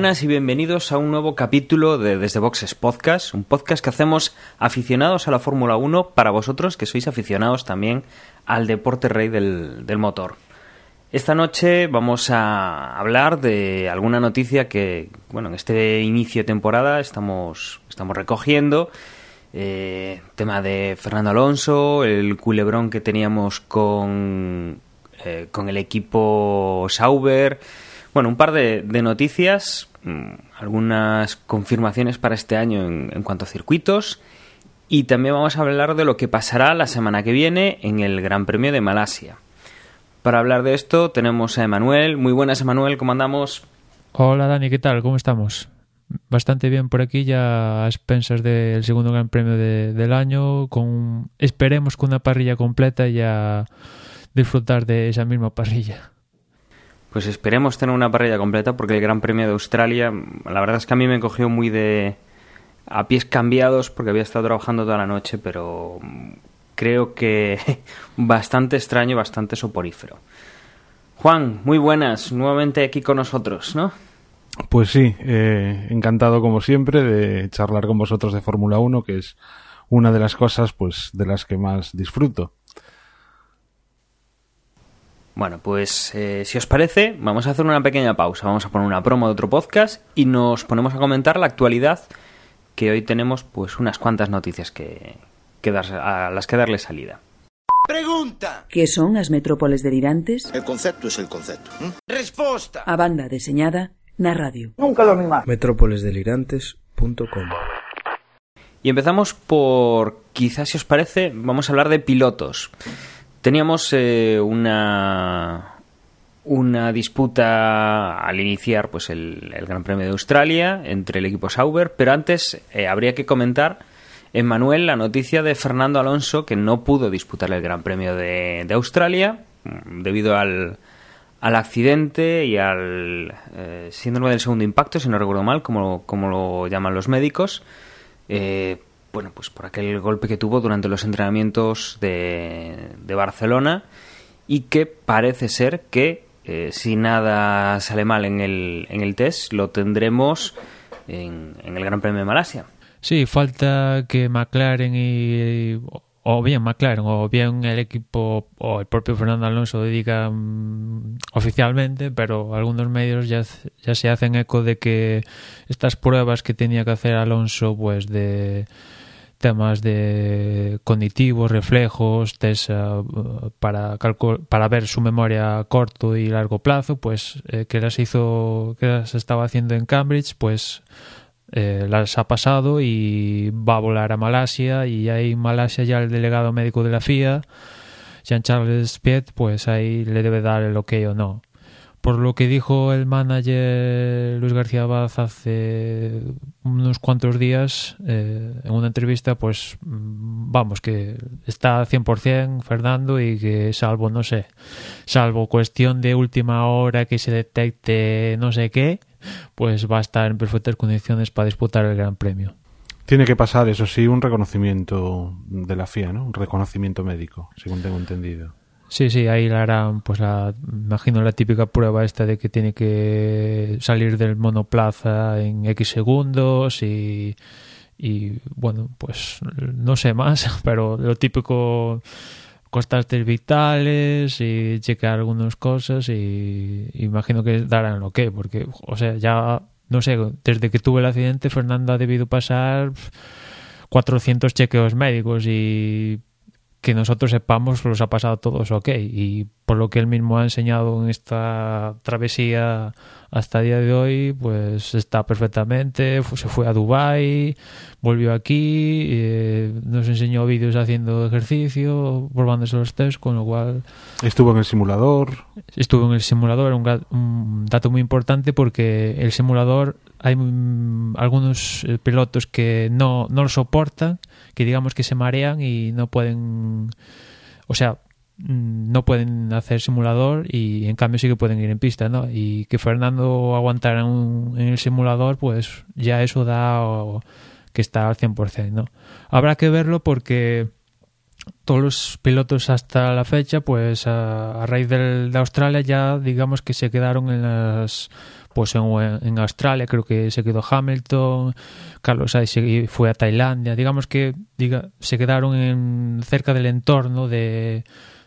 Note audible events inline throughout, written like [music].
buenas y bienvenidos a un nuevo capítulo de Desde Boxes Podcast, un podcast que hacemos aficionados a la Fórmula 1 para vosotros que sois aficionados también al deporte rey del, del motor. Esta noche vamos a hablar de alguna noticia que, bueno, en este inicio de temporada estamos, estamos recogiendo. Eh, tema de Fernando Alonso, el culebrón que teníamos con, eh, con el equipo Sauber bueno, un par de, noticias, algunas confirmaciones para este año en, cuanto a circuitos y también vamos a hablar de lo que pasará la semana que viene en el Gran Premio de Malasia. Para hablar de esto tenemos a Emanuel. Muy buenas, Emanuel, ¿cómo andamos? Hola, Dani, ¿qué tal? ¿Cómo estamos? Bastante bien por aquí, ya a expensas del segundo Gran Premio de, del año, esperemos con una parrilla completa y a disfrutar de esa misma parrilla. Pues esperemos tener una parrilla completa porque el Gran Premio de Australia, la verdad es que a mí me cogió muy de a pies cambiados porque había estado trabajando toda la noche, pero creo que [laughs] bastante extraño, bastante soporífero. Juan, muy buenas, nuevamente aquí con nosotros, ¿no? Pues sí, eh, encantado como siempre de charlar con vosotros de Fórmula 1, que es una de las cosas pues de las que más disfruto. Bueno, pues eh, si os parece, vamos a hacer una pequeña pausa. Vamos a poner una promo de otro podcast y nos ponemos a comentar la actualidad, que hoy tenemos pues unas cuantas noticias que, que dar, a las que darle salida. Pregunta. Que son as metrópoles delirantes? El concepto es el concepto. ¿eh? Resposta. A banda deseñada na radio. Nunca dormí más. metrópolesdelirantes.com Y empezamos por, quizás si os parece, vamos a hablar de pilotos. Teníamos eh, una una disputa al iniciar pues el, el, Gran Premio de Australia entre el equipo Sauber, pero antes eh, habría que comentar en Manuel la noticia de Fernando Alonso que no pudo disputar el Gran Premio de, de Australia debido al, al, accidente y al eh, síndrome del segundo impacto, si no recuerdo mal, como, como lo llaman los médicos. Eh, bueno, pues por aquel golpe que tuvo durante los entrenamientos de, de Barcelona y que parece ser que eh, si nada sale mal en el, en el test lo tendremos en, el Gran Premio de Malasia. Sí, falta que McLaren y o bien McLaren o bien el equipo o el propio Fernando Alonso digan um, oficialmente, pero algunos medios ya, ya se hacen eco de que estas pruebas que tenía que hacer Alonso pues de temas de cognitivos, reflejos, test uh, para para ver su memoria a corto y largo plazo, pues eh, que las hizo que las estaba haciendo en Cambridge, pues eh, las ha pasado y va a volar a Malasia y ahí en Malasia ya el delegado médico de la FIA, Jean-Charles Piet, pues ahí le debe dar el ok o no. Por lo que dijo el manager Luis García Baz hace unos cuantos días eh, en una entrevista, pues vamos, que está 100% Fernando y que salvo, no sé, salvo cuestión de última hora que se detecte no sé qué, pues va a estar en perfectas condiciones para disputar el Gran Premio. Tiene que pasar, eso sí, un reconocimiento de la FIA, ¿no? Un reconocimiento médico, según tengo entendido. Sí, sí, ahí la harán, pues la, imagino la típica prueba esta de que tiene que salir del monoplaza en X segundos y, y bueno, pues no sé más, [laughs] pero lo típico constantes vitales y checar algunas cosas y imagino que darán lo que, porque, o sea, ya, no sé, desde que tuve el accidente Fernando ha debido pasar 400 chequeos médicos y que nosotros sepamos los ha pasado todos ok. Y por lo que él mismo ha enseñado en esta travesía hasta el día de hoy pues está perfectamente. Se fue a Dubai volvió aquí eh, nos enseñó vídeos haciendo ejercicio probándose los test con lo cual estuvo en el simulador. Estuvo en el simulador un, un dato muy importante porque el simulador hay algunos eh, pilotos que no, no lo soportan, que digamos que se marean y no pueden, o sea, mm, no pueden hacer simulador y en cambio sí que pueden ir en pista, ¿no? Y que Fernando aguantara en, en el simulador, pues ya eso da que está al 100%, ¿no? Habrá que verlo porque todos los pilotos hasta la fecha, pues a, a raíz del, de Australia ya digamos que se quedaron en las pues en, en, Australia creo que se quedó Hamilton, Carlos Sainz fue a Tailandia, digamos que diga, se quedaron en, cerca del entorno de,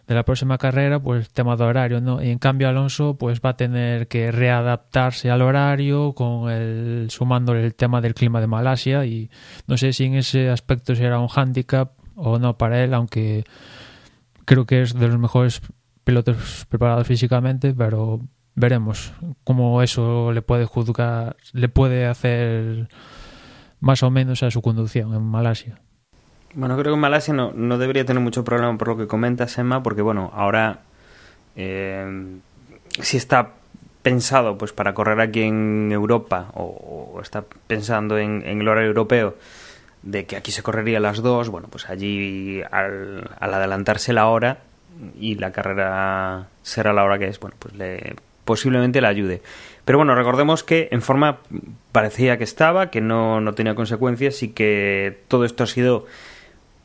de la próxima carrera, pues tema de horario, ¿no? Y en cambio Alonso pues va a tener que readaptarse al horario con el sumando el tema del clima de Malasia y no sé si en ese aspecto será un hándicap o no para él, aunque creo que es de los mejores pilotos preparados físicamente, pero veremos cómo eso le puede juzgar, le puede hacer más o menos a su conducción en Malasia. Bueno, creo que en Malasia no, no debería tener mucho problema por lo que comentas, Emma, porque bueno, ahora eh, si está pensado pues para correr aquí en Europa o, está pensando en, en, el horario europeo de que aquí se correría a las dos, bueno, pues allí al, al adelantarse la hora y la carrera será la hora que es, bueno, pues le posiblemente le ayude. Pero bueno, recordemos que en forma parecía que estaba, que no, no tenía consecuencias y que todo esto ha sido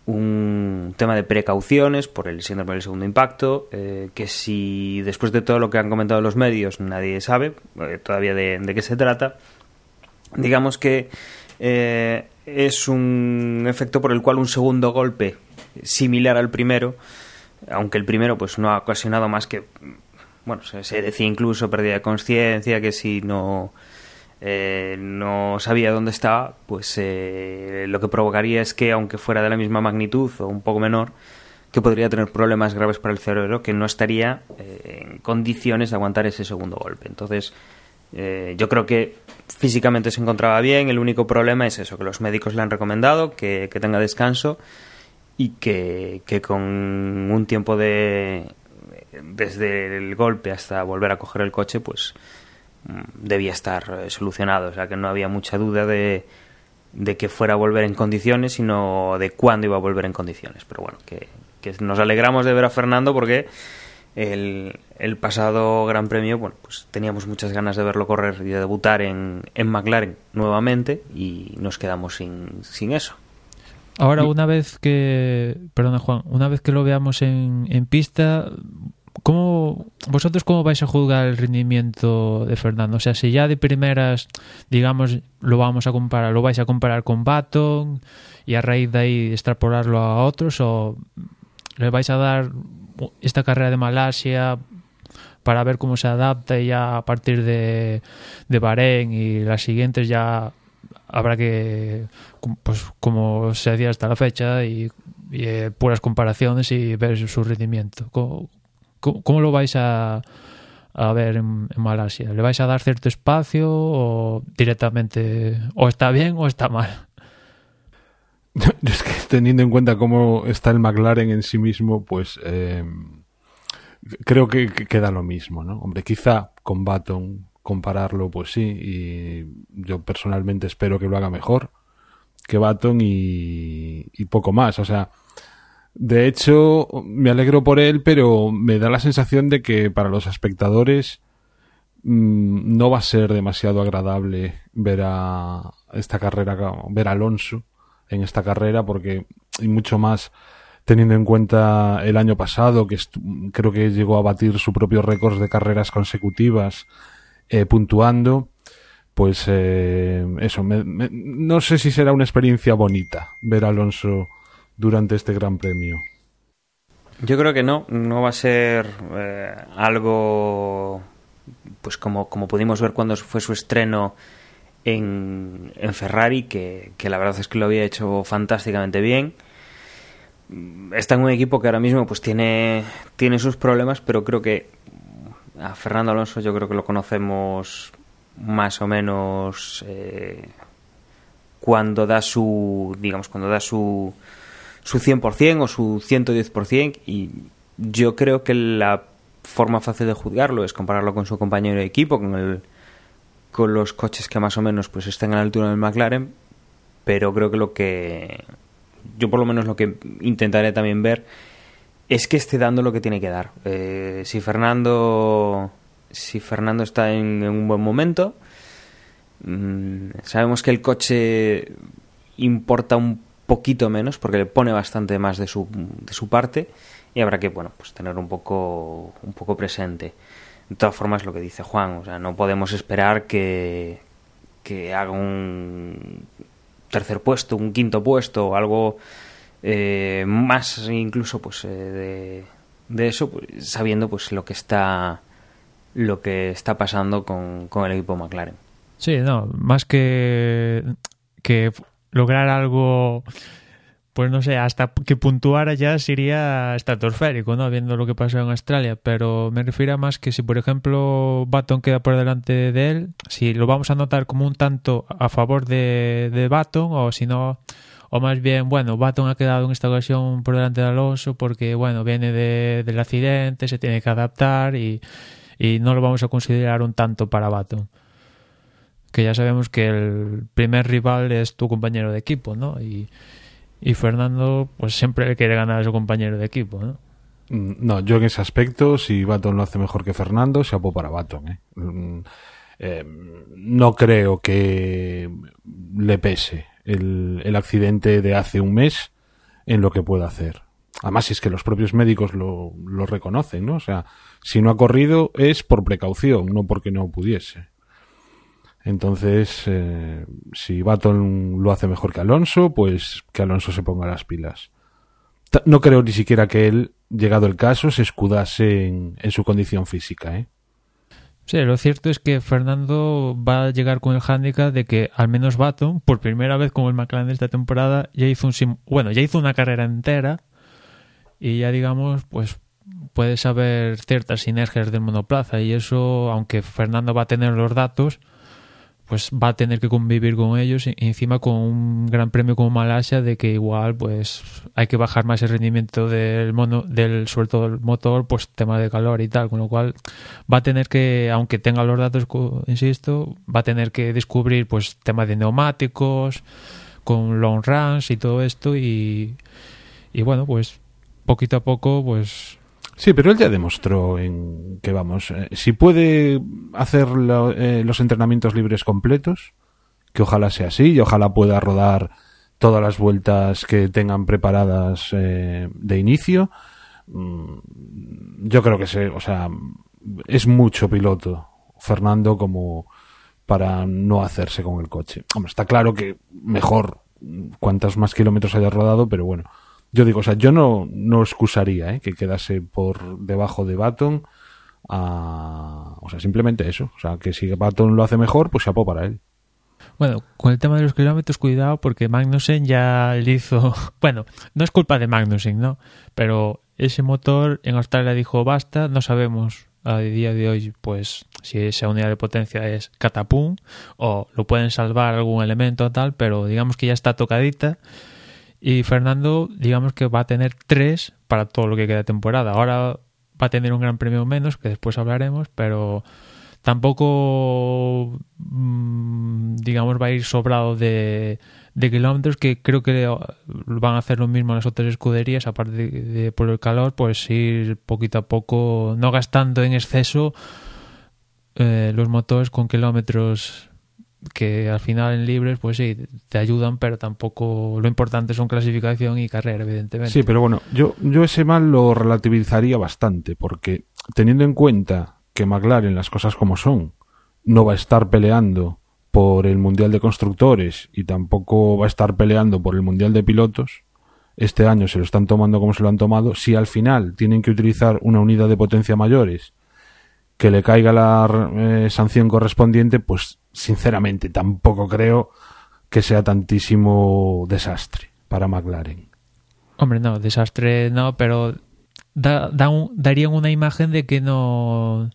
un tema de precauciones por el síndrome del segundo impacto, eh, que si después de todo lo que han comentado los medios nadie sabe eh, todavía de, de, qué se trata, digamos que eh, es un efecto por el cual un segundo golpe similar al primero, aunque el primero pues no ha ocasionado más que bueno, se, decía incluso pérdida de conciencia, que si no, eh, no sabía dónde estaba, pues eh, lo que provocaría es que, aunque fuera de la misma magnitud o un poco menor, que podría tener problemas graves para el cerebro, que no estaría eh, en condiciones de aguantar ese segundo golpe. Entonces, eh, yo creo que físicamente se encontraba bien, el único problema es eso, que los médicos le han recomendado que, que tenga descanso y que, que con un tiempo de desde el golpe hasta volver a coger el coche, pues mm, debía estar eh, solucionado. O sea que no había mucha duda de, de que fuera a volver en condiciones, sino de cuándo iba a volver en condiciones. Pero bueno, que, que nos alegramos de ver a Fernando porque el, el, pasado Gran Premio, bueno, pues teníamos muchas ganas de verlo correr y de debutar en, en McLaren nuevamente y nos quedamos sin, sin eso. Ahora, una vez que, perdona Juan, una vez que lo veamos en, en pista, ¿Cómo, ¿Vosotros cómo vais a juzgar el rendimiento de Fernando? O sea, si ya de primeras, digamos, lo vamos a comparar, lo vais a comparar con Baton y a raíz de ahí extrapolarlo a otros, o le vais a dar esta carrera de Malasia para ver cómo se adapta y ya a partir de, de Bahrein y las siguientes ya habrá que, pues como se hacía hasta la fecha, y, eh, puras comparaciones y ver su rendimiento. ¿Cómo, ¿Cómo, lo vais a, a ver en, Malasia? ¿Le vais a dar cierto espacio o directamente o está bien o está mal? [laughs] Es que teniendo en cuenta cómo está el McLaren en sí mismo, pues eh, creo que, que, queda lo mismo, ¿no? Hombre, quizá con Baton compararlo, pues sí, y yo personalmente espero que lo haga mejor que Baton y, y poco más. O sea, de hecho, me alegro por él, pero me da la sensación de que para los espectadores mmm, no va a ser demasiado agradable ver a esta carrera, ver a Alonso en esta carrera, porque y mucho más teniendo en cuenta el año pasado, que creo que llegó a batir su propio récord de carreras consecutivas, eh, puntuando, pues eh, eso, me, me, no sé si será una experiencia bonita ver a Alonso durante este Gran Premio? Yo creo que no, no va a ser eh, algo pues como, como pudimos ver cuando fue su estreno en, en Ferrari, que, que, la verdad es que lo había hecho fantásticamente bien. Está en un equipo que ahora mismo pues tiene, tiene sus problemas, pero creo que a Fernando Alonso yo creo que lo conocemos más o menos eh, cuando da su digamos cuando da su su 100% o su 110% y yo creo que la forma fácil de juzgarlo es compararlo con su compañero de equipo, con el con los coches que más o menos pues están a la altura del McLaren, pero creo que lo que yo por lo menos lo que intentaré también ver es que esté dando lo que tiene que dar. Eh, si Fernando si Fernando está en, un buen momento, mm, sabemos que el coche importa un poquito menos porque le pone bastante más de su, de su parte y habrá que bueno pues tener un poco un poco presente. De todas formas lo que dice Juan o sea no podemos esperar que que haga un tercer puesto un quinto puesto o algo eh, más incluso pues eh, de, eso pues, sabiendo pues lo que está lo que está pasando con, con el equipo McLaren. Sí no más que que lograr algo, pues no sé, hasta que puntuara ya sería estratosférico, ¿no? Viendo lo que pasó en Australia, pero me refiero a más que si, por ejemplo, Baton queda por delante de él, si lo vamos a notar como un tanto a favor de, de Baton o si no o más bien, bueno, Baton ha quedado en esta ocasión por delante de Alonso porque, bueno, viene de, del accidente, se tiene que adaptar y, y no lo vamos a considerar un tanto para Baton que ya sabemos que el primer rival es tu compañero de equipo, ¿no? Y, Fernando, pues siempre le quiere ganar a su compañero de equipo, ¿no? Mm, no, yo en ese aspecto, si Baton lo hace mejor que Fernando, se apó para Baton. ¿eh? Mm, eh, no creo que le pese el, el, accidente de hace un mes en lo que pueda hacer. Además, es que los propios médicos lo, lo reconocen, ¿no? O sea, si no ha corrido es por precaución, no porque no pudiese. Entonces, eh, si Baton lo hace mejor que Alonso, pues que Alonso se ponga las pilas. No creo ni siquiera que él, llegado el caso, se escudase en, su condición física. ¿eh? Sí, lo cierto es que Fernando va a llegar con el hándicap de que al menos Baton, por primera vez con el McLaren de esta temporada, ya hizo un bueno, ya hizo una carrera entera y ya digamos, pues puede saber ciertas sinergias del monoplaza y eso, aunque Fernando va a tener los datos, pues va a tener que convivir con ellos y encima con un gran premio como Malasia de que igual pues hay que bajar más el rendimiento del mono del sobre todo motor pues tema de calor y tal con lo cual va a tener que aunque tenga los datos insisto va a tener que descubrir pues tema de neumáticos con long runs y todo esto y y bueno pues poquito a poco pues Sí, pero él ya demostró en que, vamos, eh, si puede hacer eh, los entrenamientos libres completos, que ojalá sea así y ojalá pueda rodar todas las vueltas que tengan preparadas eh, de inicio. Mm, yo creo que se, o sea, es mucho piloto Fernando como para no hacerse con el coche. Hombre, está claro que mejor cuantos más kilómetros haya rodado, pero bueno, yo digo, o sea, yo no, no excusaría ¿eh? que quedase por debajo de Baton. o sea, simplemente eso. O sea, que si Baton lo hace mejor, pues se apó para él. Bueno, con el tema de los kilómetros, cuidado, porque Magnussen ya le hizo. [laughs] Bueno, no es culpa de Magnussen, ¿no? Pero ese motor en Australia dijo basta, no sabemos a día de hoy, pues, si esa unidad de potencia es catapum o lo pueden salvar algún elemento o tal, pero digamos que ya está tocadita y Fernando, digamos que va a tener tres para todo lo que queda de temporada. Ahora va a tener un gran premio menos, que después hablaremos, pero tampoco, mm, digamos, va a ir sobrado de, de, kilómetros, que creo que van a hacer lo mismo las otras escuderías, aparte de, por el calor, pues ir poquito a poco, no gastando en exceso eh, los motores con kilómetros que al final en libres, pues sí, te ayudan, pero tampoco lo importante son clasificación y carrera, evidentemente. Sí, pero bueno, yo, yo ese mal lo relativizaría bastante, porque teniendo en cuenta que McLaren, las cosas como son, no va a estar peleando por el Mundial de Constructores y tampoco va a estar peleando por el Mundial de Pilotos, este año se lo están tomando como se lo han tomado, si al final tienen que utilizar una unidad de potencia mayores que le caiga la eh, sanción correspondiente, pues sinceramente tampoco creo que sea tantísimo desastre para McLaren. Hombre, no, desastre no, pero da, darían una imagen de que no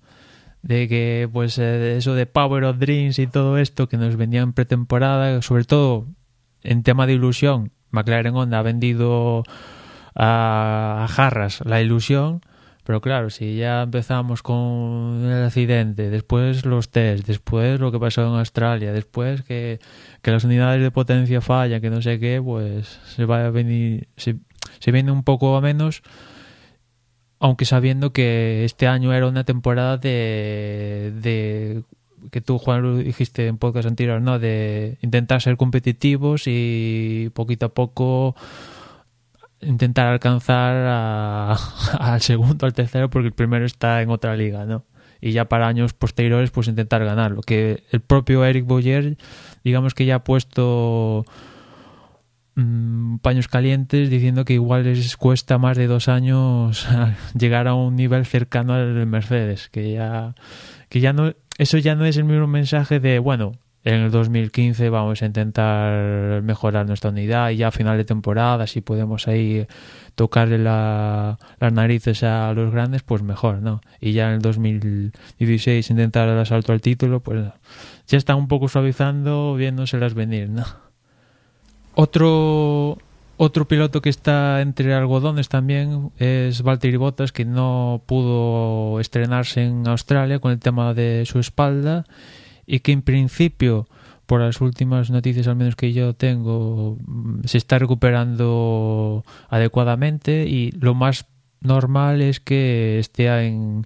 de que pues eh, eso de Power of Dreams y todo esto que nos vendían en pretemporada, sobre todo en tema de ilusión, McLaren Honda ha vendido a jarras la ilusión pero claro, si ya empezamos con el accidente, después los test, después lo que pasó en Australia, después que, las unidades de potencia fallan, que no sé qué, pues se va a venir, se, viene un poco a menos aunque sabiendo que este año era una temporada de, de que tú, Juan, lo dijiste en podcast anterior, ¿no? De intentar ser competitivos y poquito a poco intentar alcanzar a- [laughs] al segundo, al tercero, porque el primero está en otra liga, ¿no? Y ya para años posteriores, pues intentar ganarlo. Que el propio Eric Boyer, digamos que ya ha puesto mm, paños calientes diciendo que igual les cuesta más de dos años [laughs] llegar a un nivel cercano al de Mercedes, que ya, que ya no, eso ya no es el mismo mensaje de, bueno, en el 2015 vamos a intentar mejorar nuestra unidad y ya a final de temporada, si podemos ahí tocarle la- las narices a los grandes, pues mejor, ¿no? Y ya en el 2016 intentar el asalto al título, pues ya están un poco suavizando, viéndoselas venir, ¿no? Otro otro piloto que está entre algodones también es Valtteri Bottas, que no pudo estrenarse en Australia con el tema de su espalda y que en principio, por las últimas noticias al menos que yo tengo, mm, se está recuperando adecuadamente y lo más normal es que esté en,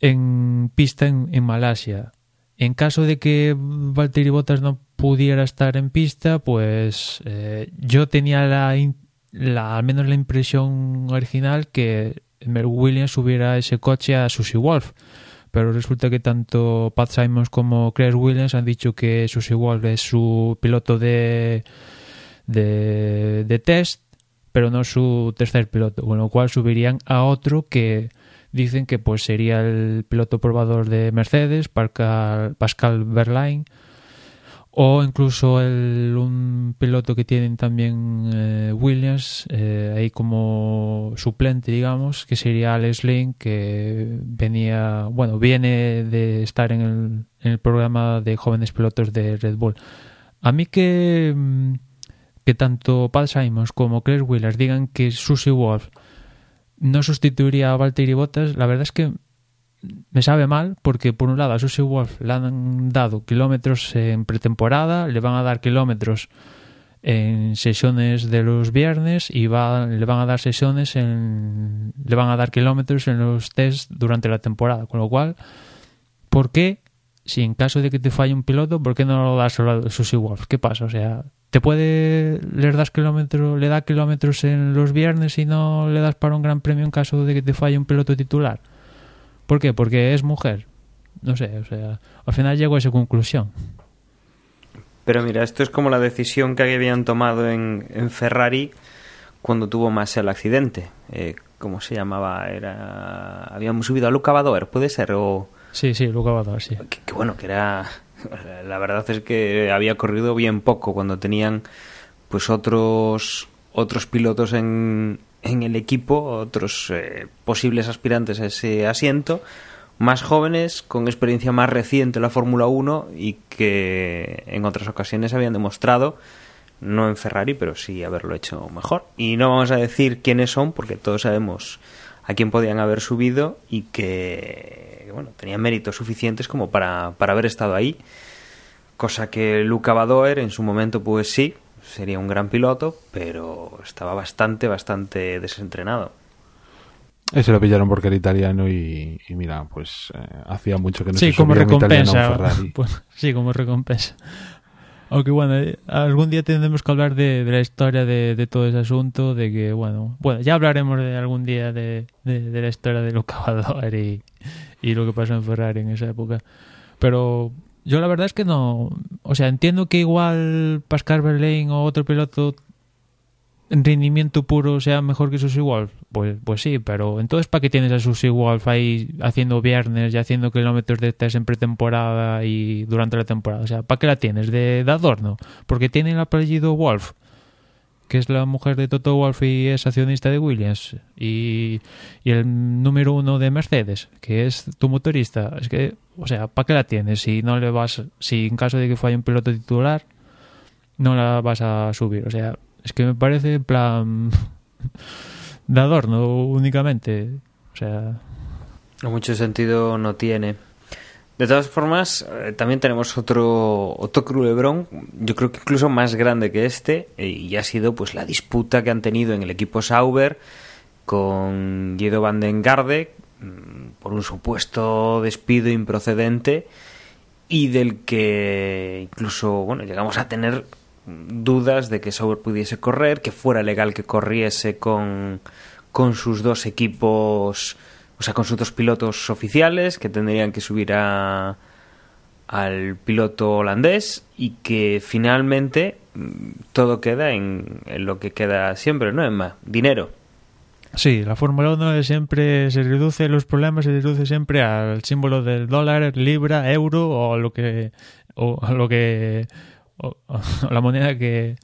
en pista en, Malasia. En caso de que Valtteri Bottas no pudiera estar en pista, pues eh, yo tenía la, la, al menos la impresión original que Merck Williams subiera ese coche a Susie Wolf. Pero resulta que tanto Pat Simons como Claire Williams han dicho que Susie Wolf es su piloto de, de, de test, pero no su tercer piloto, con lo cual subirían a otro que dicen que pues sería el piloto probador de Mercedes, Pascal, Pascal o incluso el, un piloto que tienen también eh, Williams, eh, ahí como suplente, digamos, que sería Alex Lane, que venía, bueno, viene de estar en el, en el programa de jóvenes pilotos de Red Bull. A mí que, mm, que tanto Pat Simons como Claire Williams digan que Susie Wolf no sustituiría a Valtteri Bottas, la verdad es que me sabe mal porque por un lado a Susie Wolf le han dado kilómetros en pretemporada, le van a dar kilómetros en sesiones de los viernes y va, le van a dar sesiones en le van a dar kilómetros en los test durante la temporada, con lo cual ¿por qué si en caso de que te falle un piloto, ¿por qué no lo das a Susie Wolf? ¿Qué pasa? O sea, te puede le das kilómetros, le da kilómetros en los viernes y no le das para un gran premio en caso de que te falle un piloto titular. ¿Por qué? Porque es mujer. No sé, o sea, al final llego a esa conclusión. Pero mira, esto es como la decisión que habían tomado en, en Ferrari cuando tuvo más el accidente. Eh, ¿Cómo se llamaba? Era habíamos subido a Luca Badoer, puede ser o Sí, sí, Luca Badoer, sí. que, que bueno, que era [laughs] la verdad es que había corrido bien poco cuando tenían pues otros otros pilotos en, en el equipo, otros eh, posibles aspirantes a ese asiento, más jóvenes, con experiencia más reciente en la Fórmula 1 y que en otras ocasiones habían demostrado, no en Ferrari, pero sí haberlo hecho mejor. Y no vamos a decir quiénes son, porque todos sabemos a quién podían haber subido y que bueno, tenían méritos suficientes como para, para haber estado ahí. Cosa que Luca Badoer en su momento, pues sí, sería un gran piloto, pero estaba bastante, bastante desentrenado. Ese lo pillaron porque era italiano y, y mira, pues eh, hacía mucho que no sí, se como subía un recompensa. Ferrari. [laughs] Pues, sí, como recompensa. Aunque bueno, eh, algún día tendremos que hablar de, de la historia de, de todo ese asunto, de que bueno, bueno, ya hablaremos de algún día de, de, de la historia de Luca [laughs] Badoer y, y lo que pasó en Ferrari en esa época. Pero yo la verdad es que no, o sea, entiendo que igual Pascal Verlaine o otro piloto en rendimiento puro sea mejor que Susie Wolf, pues, pues sí, pero entonces ¿para qué tienes a Susie Wolf ahí haciendo viernes y haciendo kilómetros de test en pretemporada y durante la temporada? O sea, ¿para qué la tienes? De, de adorno. Porque tiene el apellido Wolf, que es la mujer de Toto Wolf y es accionista de Williams, y, y el número uno de Mercedes, que es tu motorista. Es que, o sea, ¿para qué la tienes? Si no le vas, si en caso de que falle un piloto titular, no la vas a subir. O sea, es que me parece en plan [laughs] de adorno únicamente. O sea, Mucho sentido no tiene. De todas formas, eh, también tenemos otro, otro culebrón, yo creo que incluso más grande que este, eh, y ha sido pues la disputa que han tenido en el equipo Sauber con Guido Van den Garde mm, por un supuesto despido improcedente y del que incluso bueno llegamos a tener dudas de que Sauber pudiese correr, que fuera legal que corriese con, con sus dos equipos, o sea, con sus dos pilotos oficiales, que tendrían que subir a, al piloto holandés y que finalmente mm, todo queda en, en lo que queda siempre, ¿no? En más, dinero. Sí, la Fórmula 1 siempre se reduce, los problemas se reduce siempre al símbolo del dólar, libra, euro o lo que o lo que o, o la moneda que,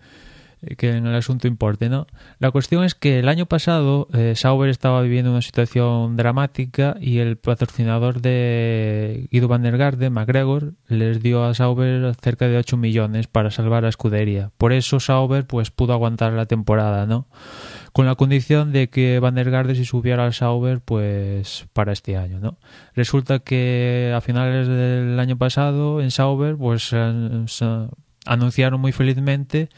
que en el asunto importe, ¿no? La cuestión es que el año pasado eh, Sauber estaba viviendo una situación dramática y el patrocinador de Guido van der Garde, McGregor, les dio a Sauber cerca de 8 millones para salvar a escudería. Por eso Sauber pues pudo aguantar la temporada, ¿no? Con la condición de que Van der Garde se subiera al Sauber pues para este año, ¿no? Resulta que a finales del año pasado en Sauber pues anunciaron muy felizmente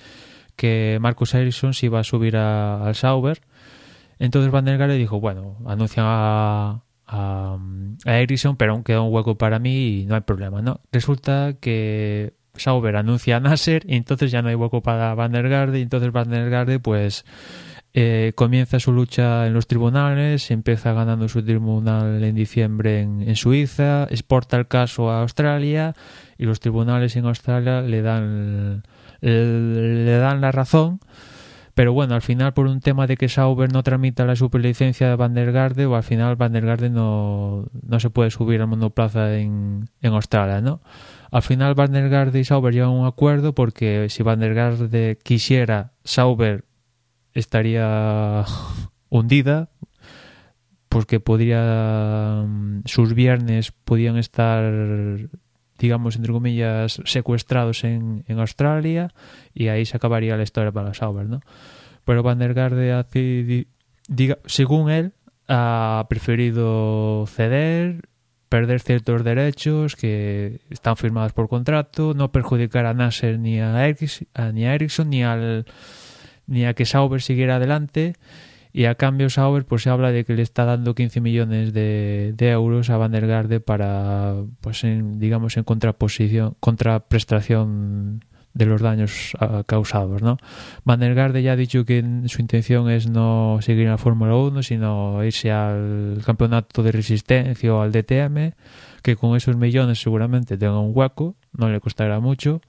que Marcus Ericsson se iba a subir a, al Sauber. Entonces Van der Garde dijo, bueno, anuncian a, a, a Ericsson, pero aún queda un hueco para mí y no hay problema, ¿no? Resulta que Sauber anuncia a Nasser y entonces ya no hay hueco para Van der Garde y entonces Van der Garde pues eh, comienza su lucha en los tribunales, empieza ganando su tribunal en diciembre en, en, Suiza, exporta el caso a Australia y los tribunales en Australia le dan le dan la razón. Pero bueno, al final por un tema de que Sauber no tramita la superlicencia de Van o al final Van no, no se puede subir al monoplaza en, en Australia, ¿no? Al final Van y Sauber llegan a un acuerdo porque si Van quisiera, Sauber estaría [laughs] hundida, porque podría sus viernes podían estar digamos, entre comillas, secuestrados en, en Australia y ahí se acabaría la historia para Sauber, ¿no? Pero Van der según él, ha preferido ceder, perder ciertos derechos que están firmados por contrato, no perjudicar a Nasser ni a, Ericsson, ni a Ericsson ni, ni a que Sauber siguiera adelante y a cambio Sauber pues se habla de que le está dando 15 millones de, euros a Van der Garde para pues digamos en contraposición contraprestación de los daños uh, causados, ¿no? Van der Garde ya ha dicho que su intención es no seguir en la Fórmula 1, sino irse al campeonato de resistencia o al DTM, que con esos millones seguramente tenga un hueco, no le costará mucho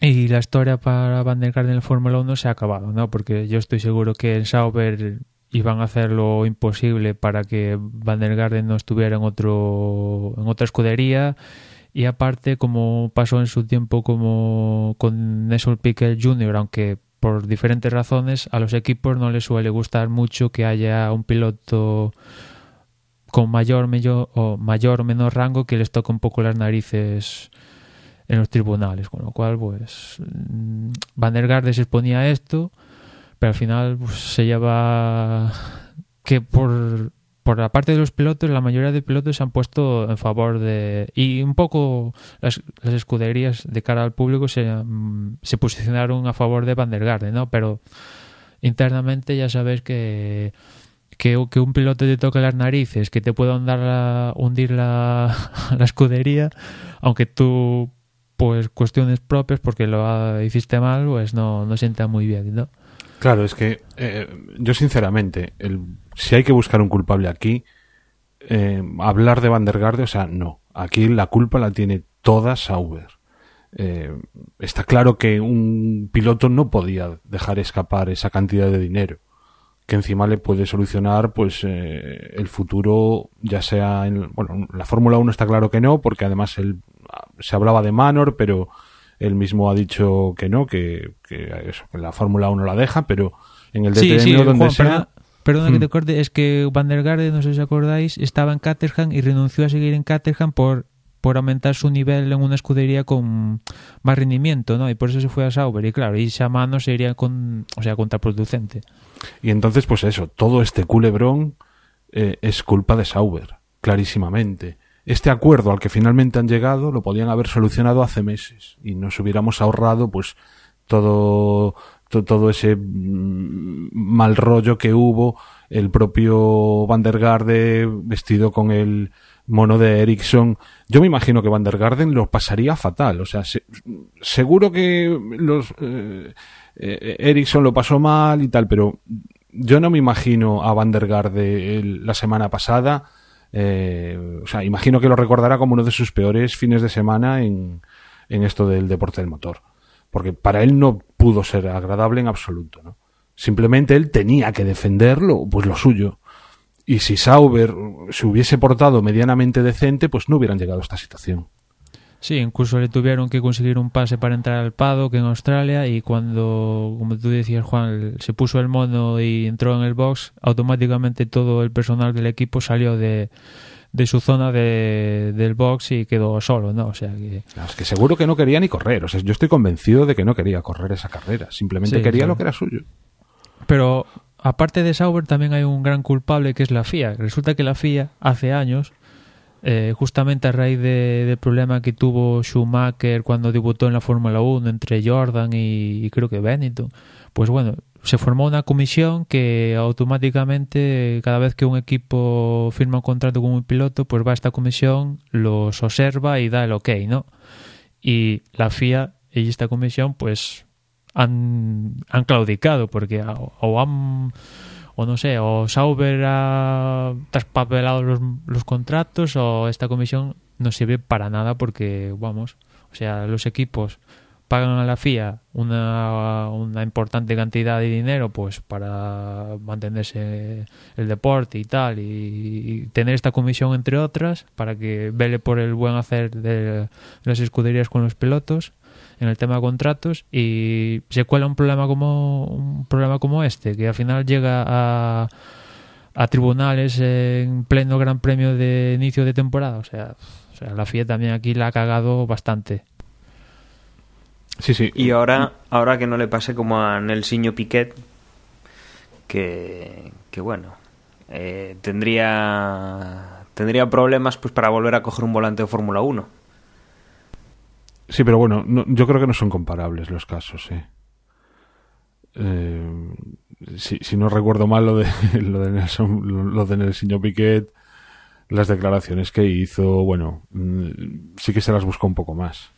y la historia para Van en la Fórmula 1 se ha acabado, ¿no? Porque yo estoy seguro que en Sauber iban a hacer lo imposible para que Van no estuviera en otro en otra escudería y aparte como pasó en su tiempo como con Nesol Piquet Jr., aunque por diferentes razones a los equipos no les suele gustar mucho que haya un piloto con mayor, mayor o mayor o menor rango que les toque un poco las narices en los tribunales, con lo cual pues mm, Van der Garde se exponía a esto, pero al final pues, se lleva que por por la parte de los pilotos, la mayoría de pilotos se han puesto en favor de... Y un poco las, las escuderías de cara al público se, mm, se posicionaron a favor de Van der Garde, ¿no? Pero internamente ya sabes que que, que, un piloto te toque las narices, que te pueda hundir la, hundir la, [laughs] la escudería, aunque tú pues cuestiones propias porque lo hiciste mal, pues no, no sienta muy bien, ¿no? Claro, es que eh, yo sinceramente, el, si hay que buscar un culpable aquí, eh, hablar de Van der o sea, no. Aquí la culpa la tiene toda Sauber. Eh, está claro que un piloto no podía dejar escapar esa cantidad de dinero que encima le puede solucionar pues eh, el futuro ya sea en bueno la Fórmula 1 está claro que no porque además él se hablaba de Manor, pero él mismo ha dicho que no, que, que, eso, que la Fórmula 1 la deja, pero en el DTM sí, sí, donde Juan, sea... Perdona, perdona que Hmm. te corte, es que Van der Garde, no sé si acordáis, estaba en Caterham y renunció a seguir en Caterham por por aumentar su nivel en una escudería con más rendimiento, ¿no? Y por eso se fue a Sauber. Y claro, y esa mano sería con, o sea, contraproducente. Y entonces, pues eso, todo este culebrón eh, es culpa de Sauber, clarísimamente. Este acuerdo al que finalmente han llegado lo podían haber solucionado hace meses y nos hubiéramos ahorrado, pues, todo, todo ese mm, mal rollo que hubo, el propio Van der Garde vestido con el mono de Ericsson. Yo me imagino que Van der Garden lo pasaría fatal. O sea, seguro que los eh, eh, Ericsson lo pasó mal y tal, pero yo no me imagino a Van der Garde la semana pasada. Eh, o sea, imagino que lo recordará como uno de sus peores fines de semana en, en esto del deporte del motor. Porque para él no pudo ser agradable en absoluto, ¿no? Simplemente él tenía que defenderlo, pues lo suyo. Y si Sauber se hubiese portado medianamente decente, pues no hubieran llegado a esta situación. Sí, incluso le tuvieron que conseguir un pase para entrar al paddock en Australia y cuando, como tú decías, Juan, se puso el mono y entró en el box, automáticamente todo el personal del equipo salió de, de su zona de, del box y quedó solo, ¿no? O sea que... Es que seguro que no quería ni correr, o sea, yo estoy convencido de que no quería correr esa carrera, simplemente quería lo que era suyo. Pero aparte de Sauber también hay un gran culpable que es la FIA. Resulta que la FIA hace años, eh, justamente a raíz del problema que tuvo Schumacher cuando debutó en la Fórmula 1 entre Jordan y, creo que Benetton, pues bueno, se formó una comisión que automáticamente cada vez que un equipo firma un contrato con un piloto, pues va a esta comisión, los observa y da el ok, ¿no? Y la FIA y esta comisión pues han, han claudicado porque o han o no sé, o Sauber ha traspapelado los, los contratos o esta comisión no sirve para nada porque, vamos, o sea, los equipos pagan a la FIA una, una importante cantidad de dinero pues para mantenerse el deporte y tal y, tener esta comisión entre otras para que vele por el buen hacer de las escuderías con los pilotos en el tema de contratos y se cuela un problema como un problema como este que al final llega a, a tribunales en pleno Gran Premio de inicio de temporada. O sea, o sea la FIA también aquí la ha cagado bastante. Sí sí. Y ahora ahora que no le pase como a Nelsinho Piquet que, que bueno eh, tendría tendría problemas pues para volver a coger un volante de Fórmula 1 Sí, pero bueno, yo creo que no son comparables los casos, ¿eh? eh si, no recuerdo mal lo de [laughs] lo de Nelson, lo de Nelson Piquet, las declaraciones que hizo, bueno, mm, sí que se las buscó un poco más.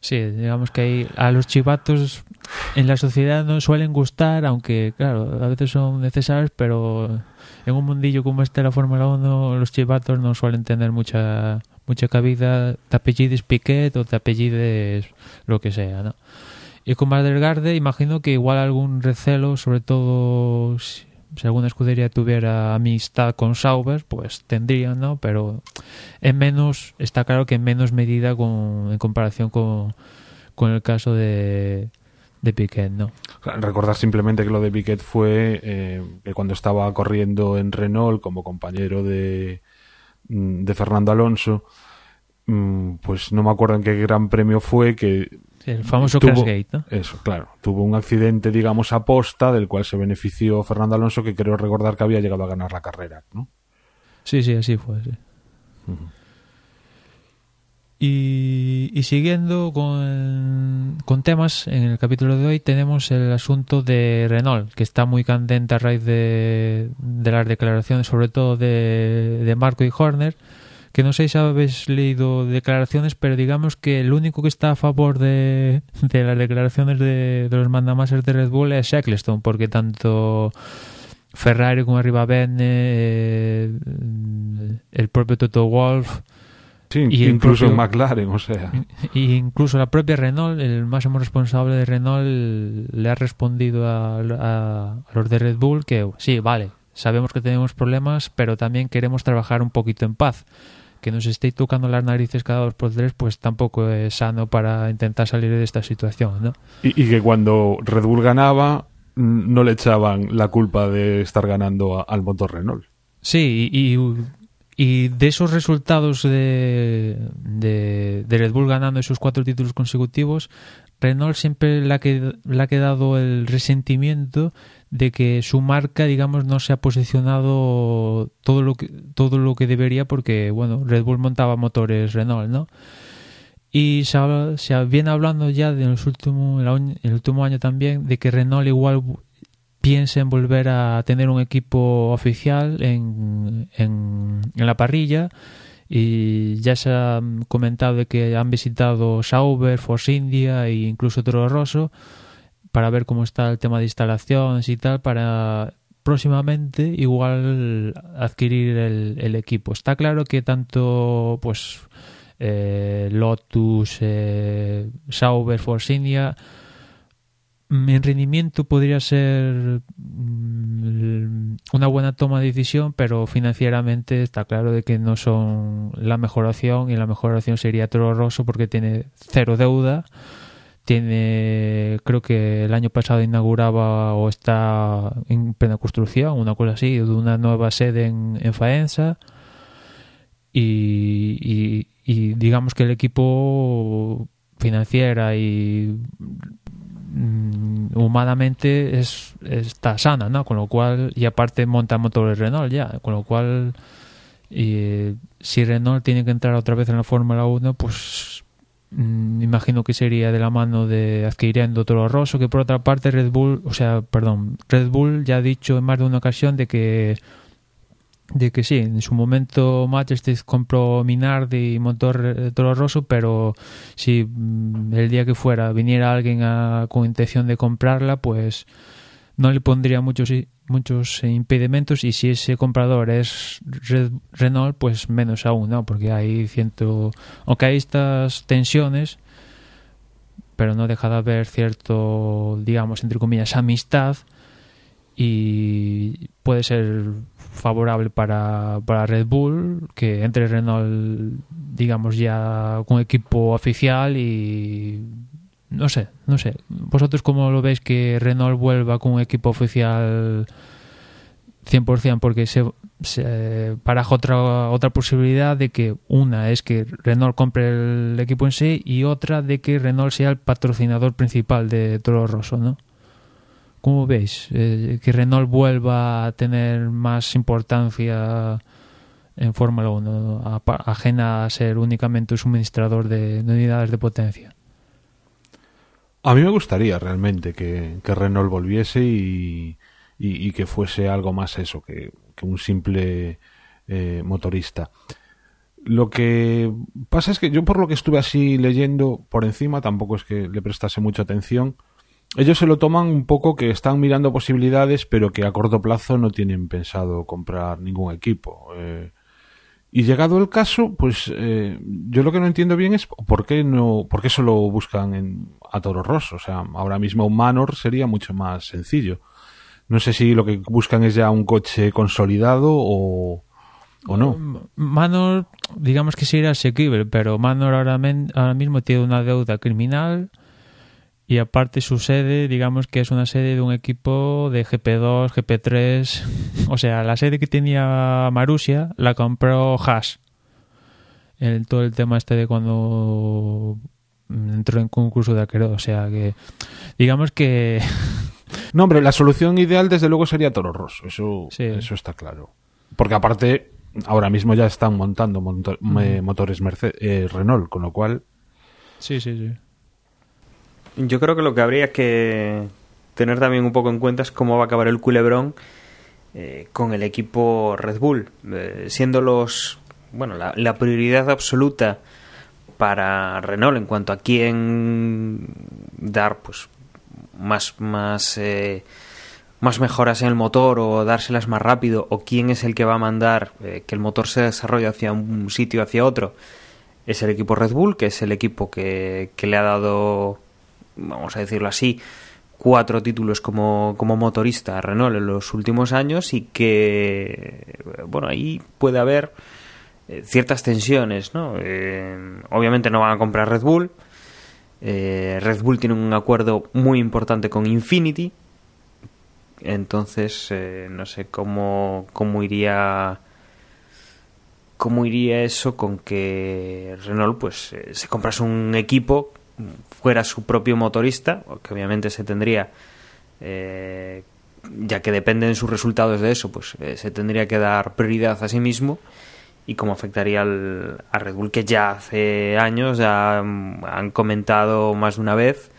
Sí, digamos que a los chivatos en la sociedad no suelen gustar, aunque claro, a veces son necesarios, pero en un mundillo como este la Fórmula 1 los chivatos no suelen tener mucha mucha cabida, te apellides Piquet o te apellides lo que sea, ¿no? Y con Valdergarde imagino que igual algún recelo, sobre todo si, alguna escudería tuviera amistad con Sauber, pues tendría, ¿no? Pero en menos, está claro que en menos medida con, en comparación con, con el caso de, de Piquet, ¿no? Recordar simplemente que lo de Piquet fue eh, que cuando estaba corriendo en Renault como compañero de, de Fernando Alonso, mm, pues no me acuerdo en qué gran premio fue que el famoso tuvo, Eso, claro. Tuvo un accidente, digamos, a posta, del cual se benefició Fernando Alonso, que creo recordar que había llegado a ganar la carrera, ¿no? Sí, sí, así fue, sí. Y, siguiendo con, temas, en el capítulo de hoy tenemos el asunto de Renault, que está muy candente a raíz de, de las declaraciones, sobre todo de, de, Marco y Horner, que no sé si habéis leído declaraciones, pero digamos que el único que está a favor de, de las declaraciones de, de los mandamases de Red Bull es Eccleston, porque tanto... Ferrari como arriba Bene, eh, el propio Toto Wolf, y incluso McLaren, o sea. Y incluso la propia Renault, el máximo responsable de Renault, le ha respondido a, los de Red Bull que sí, vale, sabemos que tenemos problemas, pero también queremos trabajar un poquito en paz. Que nos estéis tocando las narices cada dos por tres, pues tampoco es sano para intentar salir de esta situación, ¿no? Y, que cuando Red Bull ganaba, no le echaban la culpa de estar ganando al motor Renault. Sí, y, y de esos resultados de, de, Red Bull ganando esos cuatro títulos consecutivos, Renault siempre le ha, le ha quedado el resentimiento de que su marca, digamos, no se ha posicionado todo lo que, todo lo que debería porque, bueno, Red Bull montaba motores Renault, ¿no? Y se, se, viene hablando ya de los últimos, el último año también de que Renault igual piensa en volver a tener un equipo oficial en, en, la parrilla y ya se ha comentado de que han visitado Sauber, Force India e incluso Toro Rosso para ver cómo está el tema de instalaciones y tal para próximamente igual adquirir el, el equipo. Está claro que tanto pues eh, Lotus, eh, Sauber, Force India en rendimiento podría ser mm, una buena toma de decisión, pero financieramente está claro de que no son la mejor opción y la mejor opción sería Toro Rosso porque tiene cero deuda. Tiene, creo que el año pasado inauguraba o está en plena construcción, una cosa así, de una nueva sede en, en Faenza. Y, y digamos que el equipo financiera y Mm, humanamente es, está sana, ¿no? Con lo cual, y aparte monta motores Renault ya, con lo cual, y, si Renault tiene que entrar otra vez en la Fórmula 1, pues mm, imagino que sería de la mano de adquiriendo Toro Rosso, que por otra parte Red Bull, o sea, perdón, Red Bull ya ha dicho en más de una ocasión de que de que sí, en su momento Manchester compró Minardi y motor Toro Rosso, pero si mm, el día que fuera viniera alguien con intención de comprarla, pues no le pondría muchos muchos impedimentos y si ese comprador es Renault, pues menos aún, ¿no? Porque hay ciento... Aunque hay estas tensiones, pero no deja de haber cierto, digamos, entre comillas, amistad y puede ser favorable para, para Red Bull que entre Renault digamos ya con equipo oficial y no sé, no sé. ¿Vosotros cómo lo veis que Renault vuelva con un equipo oficial 100%? Porque se, se paraja otra, otra posibilidad de que una es que Renault compre el equipo en sí y otra de que Renault sea el patrocinador principal de Toro Rosso, ¿no? ¿Cómo veis? Eh, que Renault vuelva a tener más importancia en Fórmula 1, ajena a ser únicamente un suministrador de, unidades de potencia. A mí me gustaría realmente que, Renault volviese y, que fuese algo más eso, que, un simple eh, motorista. Lo que pasa es que yo por lo que estuve así leyendo por encima, tampoco es que le prestase mucha atención, ellos se lo toman un poco que están mirando posibilidades, pero que a corto plazo no tienen pensado comprar ningún equipo. Eh, y llegado el caso, pues eh, yo lo que no entiendo bien es por qué no, por qué solo buscan en, a Toro Rosso. O sea, ahora mismo Manor sería mucho más sencillo. No sé si lo que buscan es ya un coche consolidado o, no. Manor, digamos que sería asequible, pero Manor ahora, ahora mismo tiene una deuda criminal y aparte su sede, digamos que es una sede de un equipo de GP2, GP3. O sea, la sede que tenía Marusia la compró Haas. En todo el tema este de cuando entró en concurso de arquero. O sea que, digamos que... No, hombre, la solución ideal desde luego sería Toro Rosso. Eso, eso está claro. Porque aparte, ahora mismo ya están montando motores eh, Renault, con lo cual... Sí, sí, sí. Yo creo que lo que habría que tener también un poco en cuenta es cómo va a acabar el culebrón eh, con el equipo Red Bull, eh, siendo los bueno la, prioridad absoluta para Renault en cuanto a quién dar pues más más eh, más mejoras en el motor o dárselas más rápido o quién es el que va a mandar que el motor se desarrolle hacia un sitio hacia otro es el equipo Red Bull que es el equipo que, que le ha dado vamos a decirlo así, cuatro títulos como, como motorista a Renault en los últimos años y que, bueno, ahí puede haber eh, ciertas tensiones, ¿no? Eh, obviamente no van a comprar Red Bull. Eh, Red Bull tiene un acuerdo muy importante con Infinity. Entonces, no sé cómo, cómo iría cómo iría eso con que Renault pues se comprase un equipo fuera su propio motorista, que obviamente se tendría, eh, ya que dependen sus resultados de eso, pues eh, se tendría que dar prioridad a sí mismo y cómo afectaría al, a Red Bull, que ya hace años ya han comentado más de una vez,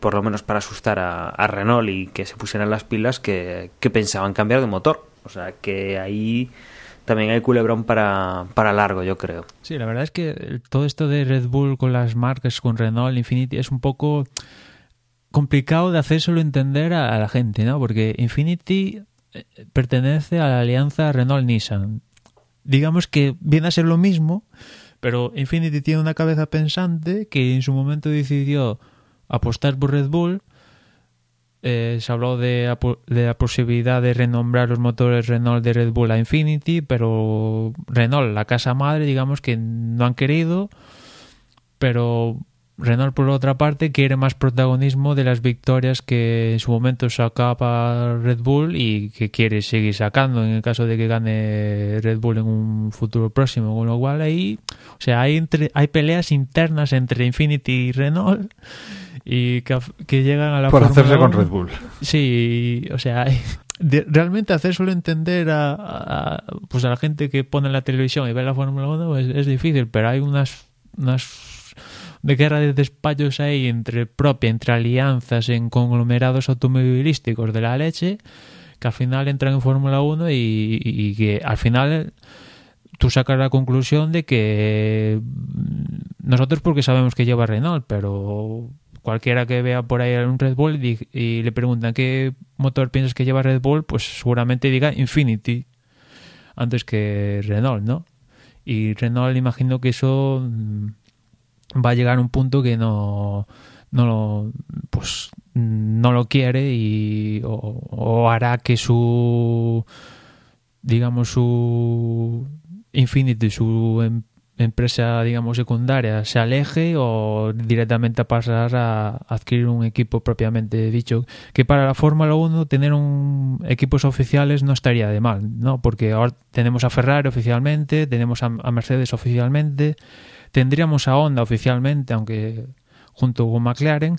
por lo menos para asustar a, a Renault y que se pusieran las pilas, que, que, pensaban cambiar de motor. O sea que ahí también hay culebrón para, para largo, yo creo. Sí, la verdad es que todo esto de Red Bull con las marcas, con Renault, Infinity, es un poco complicado de hacérselo entender a, a la gente, ¿no? Porque Infinity eh, pertenece a la alianza Renault-Nissan digamos que viene a ser lo mismo, pero Infinity tiene una cabeza pensante que en su momento decidió apostar por Red Bull. Eh, se habló de, la posibilidad de renombrar los motores Renault de Red Bull a Infinity, pero Renault, la casa madre, digamos que no han querido, pero Renault, por otra parte, quiere más protagonismo de las victorias que en su momento sacaba Red Bull y que quiere seguir sacando en el caso de que gane Red Bull en un futuro próximo. Con lo cual, ahí, o sea, hay, entre, hay peleas internas entre Infinity y Renault y que, que llegan a la. Por hacerse con Red Bull. Sí, o sea, [laughs] de, realmente hacérselo entender a, a, pues a la gente que pone la televisión y ve la Fórmula 1 es, es difícil, pero hay unas. unas de guerra de despachos ahí entre propia, entre alianzas en conglomerados automovilísticos de la leche, que al final entran en Fórmula 1 y, y, y, que al final tú sacas la conclusión de que nosotros porque sabemos que lleva Renault, pero cualquiera que vea por ahí un Red Bull y, y le preguntan qué motor piensas que lleva Red Bull, pues seguramente diga Infinity antes que Renault, ¿no? Y Renault imagino que eso va a llegar un punto que no, no lo, pues, no lo quiere y o, o, hará que su digamos su Infinity su em, empresa digamos secundaria se aleje o directamente a pasar a adquirir un equipo propiamente dicho que para la Fórmula 1 tener un equipos oficiales no estaría de mal no porque ahora tenemos a Ferrari oficialmente tenemos a, a Mercedes oficialmente tendríamos a Honda oficialmente, aunque junto con McLaren,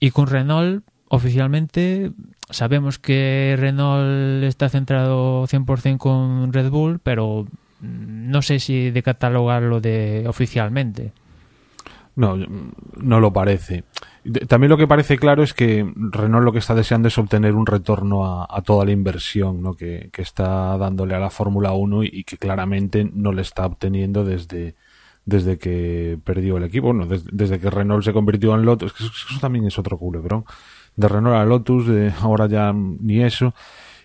y con Renault oficialmente sabemos que Renault está centrado 100% con Red Bull, pero no sé si de catalogarlo de oficialmente. No, no lo parece. También lo que parece claro es que Renault lo que está deseando es obtener un retorno a, toda la inversión ¿no? que, que, está dándole a la Fórmula 1 y, que claramente no le está obteniendo desde, desde que perdió el equipo, bueno, desde, desde que Renault se convirtió en Lotus, que eso, eso también es otro culebrón, de Renault a Lotus, de ahora ya ni eso,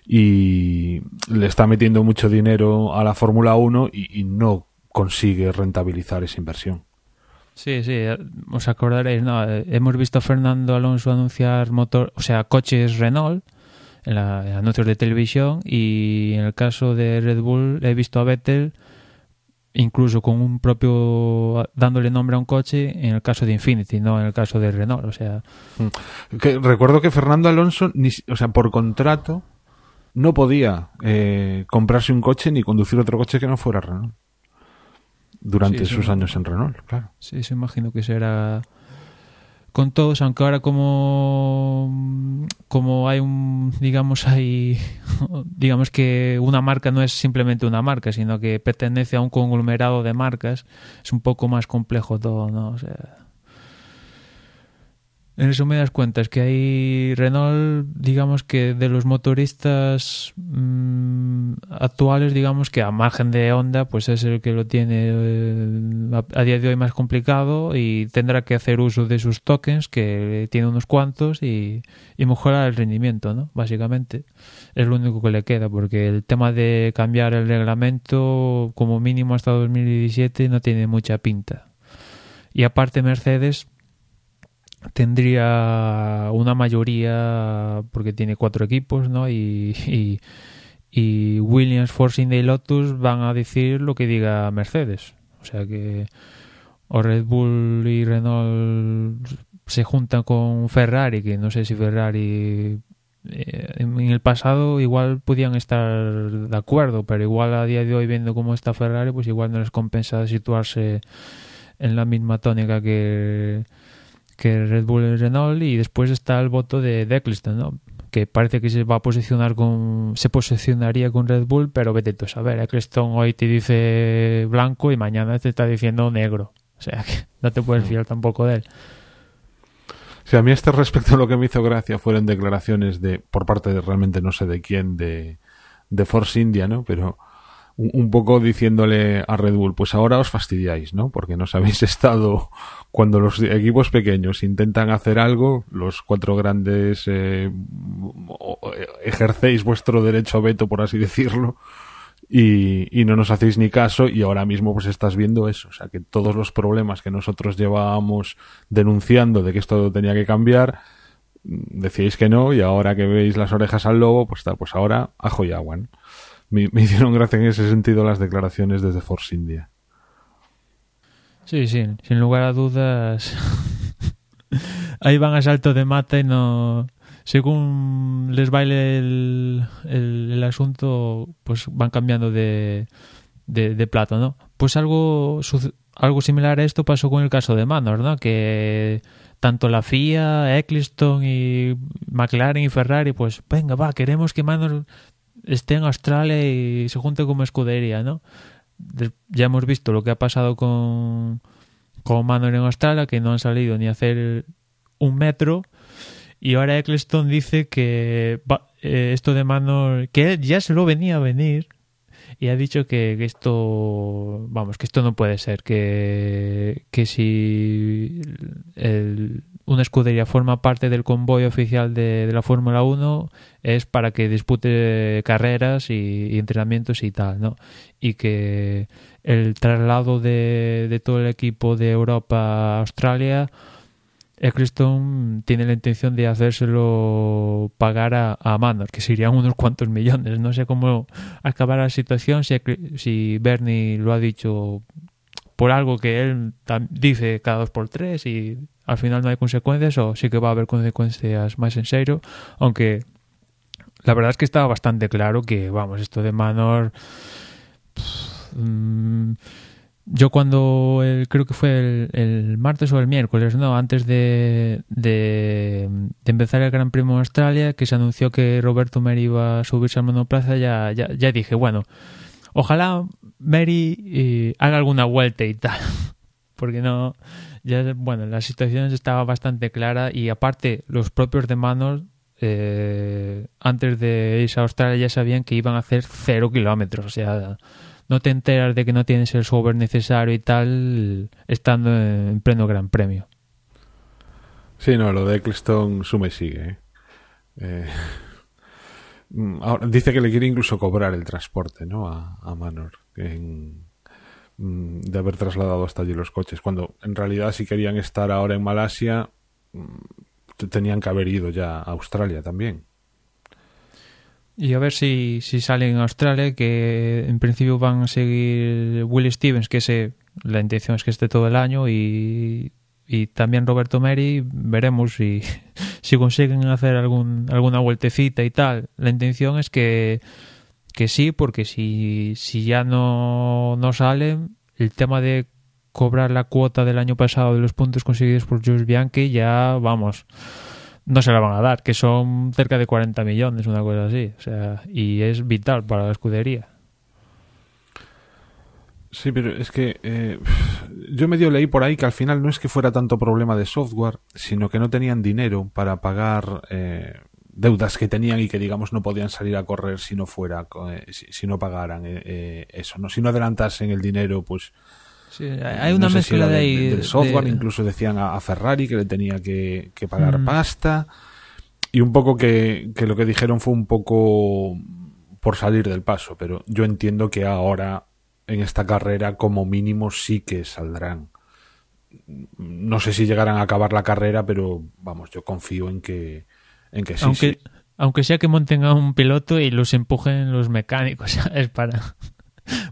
y le está metiendo mucho dinero a la Fórmula 1 y, y, no consigue rentabilizar esa inversión. Sí, sí, os acordaréis, ¿no? Hemos visto a Fernando Alonso anunciar motor, o sea, coches Renault en, la, en anuncios de televisión y en el caso de Red Bull he visto a Vettel incluso con un propio dándole nombre a un coche en el caso de Infinity, no en el caso de Renault, o sea, que, recuerdo que Fernando Alonso ni, o sea, por contrato no podía eh, comprarse un coche ni conducir otro coche que no fuera Renault durante sí, sus años en Renault, claro. Sí, se imagino que será con todos, aunque ahora como como hay un digamos hay [laughs] digamos que una marca no es simplemente una marca, sino que pertenece a un conglomerado de marcas, es un poco más complejo todo, ¿no? O sea, en resumidas cuentas, que hay Renault, digamos que de los motoristas mmm, actuales, digamos que a margen de Honda, pues es el que lo tiene eh, a, a, día de hoy más complicado y tendrá que hacer uso de sus tokens, que tiene unos cuantos, y, y mejorar el rendimiento, ¿no? Básicamente. Es lo único que le queda, porque el tema de cambiar el reglamento, como mínimo hasta 2017, no tiene mucha pinta. Y aparte Mercedes tendría una mayoría porque tiene cuatro equipos, ¿no? Y, y, y Williams, Force India y Lotus van a decir lo que diga Mercedes. O sea que o Red Bull y Renault se juntan con Ferrari, que no sé si Ferrari eh, en el pasado igual podían estar de acuerdo, pero igual a día de hoy viendo cómo está Ferrari, pues igual no les compensa situarse en la misma tónica que que Red Bull y Renault y después está el voto de Eccleston, ¿no? que parece que se va a posicionar con se posicionaría con Red Bull, pero vete tú a saber, Eccleston hoy te dice blanco y mañana te está diciendo negro. O sea, que no te puedes fiar tampoco de él. Sí, a mí este respecto lo que me hizo gracia fueron declaraciones de por parte de realmente no sé de quién de de Force India, ¿no? Pero un, poco diciéndole a Red Bull, pues ahora os fastidiáis, ¿no? Porque nos habéis [laughs] estado, cuando los equipos pequeños intentan hacer algo, los cuatro grandes eh, ejercéis vuestro derecho a veto, por así decirlo, y, no nos hacéis ni caso y ahora mismo pues estás viendo eso, o sea que todos los problemas que nosotros llevábamos denunciando de que esto tenía que cambiar, decíais que no y ahora que veis las orejas al lobo, pues, pues ahora ajo y agua. Me, hicieron gracia en ese sentido las declaraciones desde Force India. Sí, sí, sin lugar a dudas. [laughs] Ahí van a salto de mata y no. Según les baile el, el, asunto, pues van cambiando de, de, plato, ¿no? Pues algo, algo similar a esto pasó con el caso de Manor, ¿no? Que tanto la FIA, Eccleston y McLaren y Ferrari, pues venga, va, queremos que Manor esté en Australia y se junte como escudería, ¿no? Ya hemos visto lo que ha pasado con, con Manor en Australia, que no han salido ni a hacer un metro. Y ahora Eccleston dice que eh, esto de Manor, que él ya se lo venía a venir, y ha dicho que, esto, vamos, que esto no puede ser, que, que si una escudería forma parte del convoy oficial de, la Fórmula 1 es para que dispute carreras y, entrenamientos y tal, ¿no? Y que el traslado de, todo el equipo de Europa a Australia Eccleston tiene la intención de hacérselo pagar a, a Manor, que serían unos cuantos millones. No sé cómo acabar la situación, si, si Bernie lo ha dicho por algo que él dice cada dos por tres y al final no hay consecuencias, o sí que va a haber consecuencias más en serio, aunque la verdad es que estaba bastante claro que, vamos, esto de Manor... Mm, yo cuando creo que fue el, martes o el miércoles, no, antes de, de, empezar el Gran Premio de Australia, que se anunció que Roberto Meri iba a subirse al monoplaza, ya, ya, ya dije, bueno, ojalá Meri eh, haga alguna vuelta y tal, [laughs] porque no, ya, bueno, la situación estaba bastante clara y aparte los propios de Manos eh, antes de irse a Australia ya sabían que iban a hacer cero kilómetros, o sea no te enteras de que no tienes el software necesario y tal estando en pleno gran premio. Sí, no, lo de Eccleston sume sigue. ¿eh? [laughs] Ahora, dice que le quiere incluso cobrar el transporte ¿no? a, Manor mm, de haber trasladado hasta allí los coches, cuando en realidad si querían estar ahora en Malasia mm, tenían que haber ido ya a Australia también. Y a ver si, si salen en Australia, que en principio van a seguir Will Stevens, que ese, la intención es que esté todo el año, y, y también Roberto Meri, veremos si, [laughs] si consiguen hacer algún, alguna vueltecita y tal. La intención es que, que sí, porque si, si ya no, no salen, el tema de cobrar la cuota del año pasado de los puntos conseguidos por Jules Bianchi ya, vamos no se la van a dar, que son cerca de 40 millones, una cosa así. O sea, y es vital para la escudería. Sí, pero es que eh, yo medio leí por ahí que al final no es que fuera tanto problema de software, sino que no tenían dinero para pagar eh, deudas que tenían y que digamos no podían salir a correr si no fuera, eh, si, no pagaran eso, no, si no adelantasen el dinero, pues hay una mezcla de, ahí. Del software, incluso decían a, Ferrari que le tenía que, pagar mm. pasta. Y un poco que, lo que dijeron fue un poco por salir del paso, pero yo entiendo que ahora en esta carrera como mínimo sí que saldrán. No sé si llegarán a acabar la carrera, pero vamos, yo confío en que, en que sí. Aunque, aunque sea que monten a un piloto y los empujen los mecánicos, [laughs] es para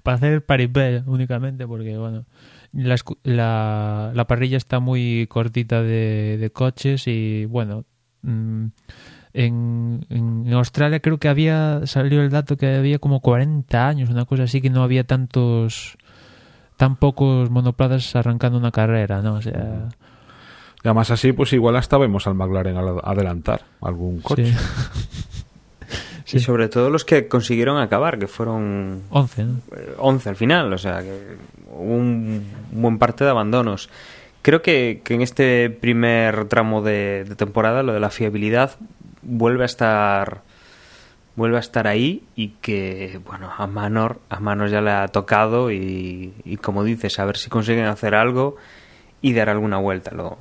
para hacer paripé únicamente, porque bueno, la, la, parrilla está muy cortita de, de coches y bueno, mm, en, en, Australia creo que había salió el dato que había como 40 años, una cosa así, que no había tantos tan pocos monoplazas arrancando una carrera, ¿no? O sea... Y además así, pues igual hasta vemos al McLaren adelantar algún coche. [laughs] Sí. Y sobre todo los que consiguieron acabar, que fueron 11, 11 al final, o sea, que un buen parte de abandonos. Creo que, que en este primer tramo de, de, temporada lo de la fiabilidad vuelve a estar vuelve a estar ahí y que bueno a Manor a Manor ya le ha tocado y, y como dices a ver si consiguen hacer algo y dar alguna vuelta lo,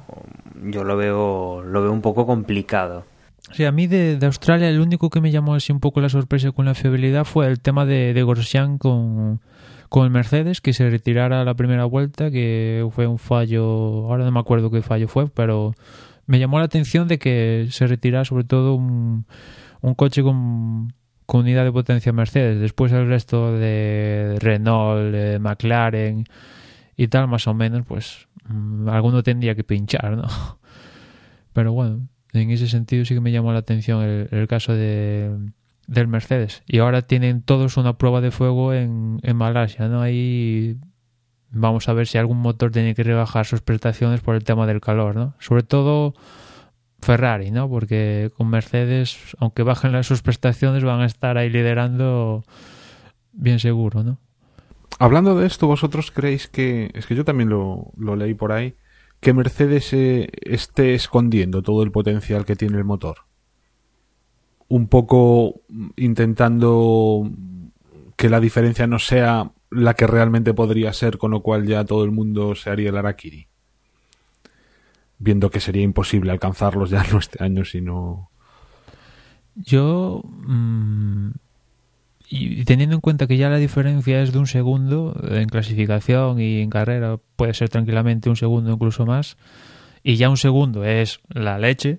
yo lo veo lo veo un poco complicado Sí, a mí de, de, Australia el único que me llamó así un poco la sorpresa con la fiabilidad fue el tema de, de Grosjean con, con el Mercedes, que se retirara la primera vuelta, que fue un fallo, ahora no me acuerdo qué fallo fue, pero me llamó la atención de que se retirara sobre todo un, un coche con, con, unidad de potencia Mercedes. Después el resto de Renault, McLaren y tal, más o menos, pues alguno tendría que pinchar, ¿no? [laughs] Pero bueno, en ese sentido sí que me llamó la atención el, caso de del Mercedes. Y ahora tienen todos una prueba de fuego en, en Malasia, ¿no? Ahí vamos a ver si algún motor tiene que rebajar sus prestaciones por el tema del calor, ¿no? Sobre todo Ferrari, ¿no? Porque con Mercedes, aunque bajen sus prestaciones, van a estar ahí liderando bien seguro, ¿no? Hablando de esto, ¿vosotros creéis que, es que yo también lo, lo leí por ahí, que Mercedes eh, esté escondiendo todo el potencial que tiene el motor? un poco intentando que la diferencia no sea la que realmente podría ser, con lo cual ya todo el mundo se haría el Arakiri. Viendo que sería imposible alcanzarlos ya [laughs] no este año, sino. Yo. Mmm, y teniendo en cuenta que ya la diferencia es de un segundo en clasificación y en carrera, puede ser tranquilamente un segundo, incluso más, y ya un segundo es la leche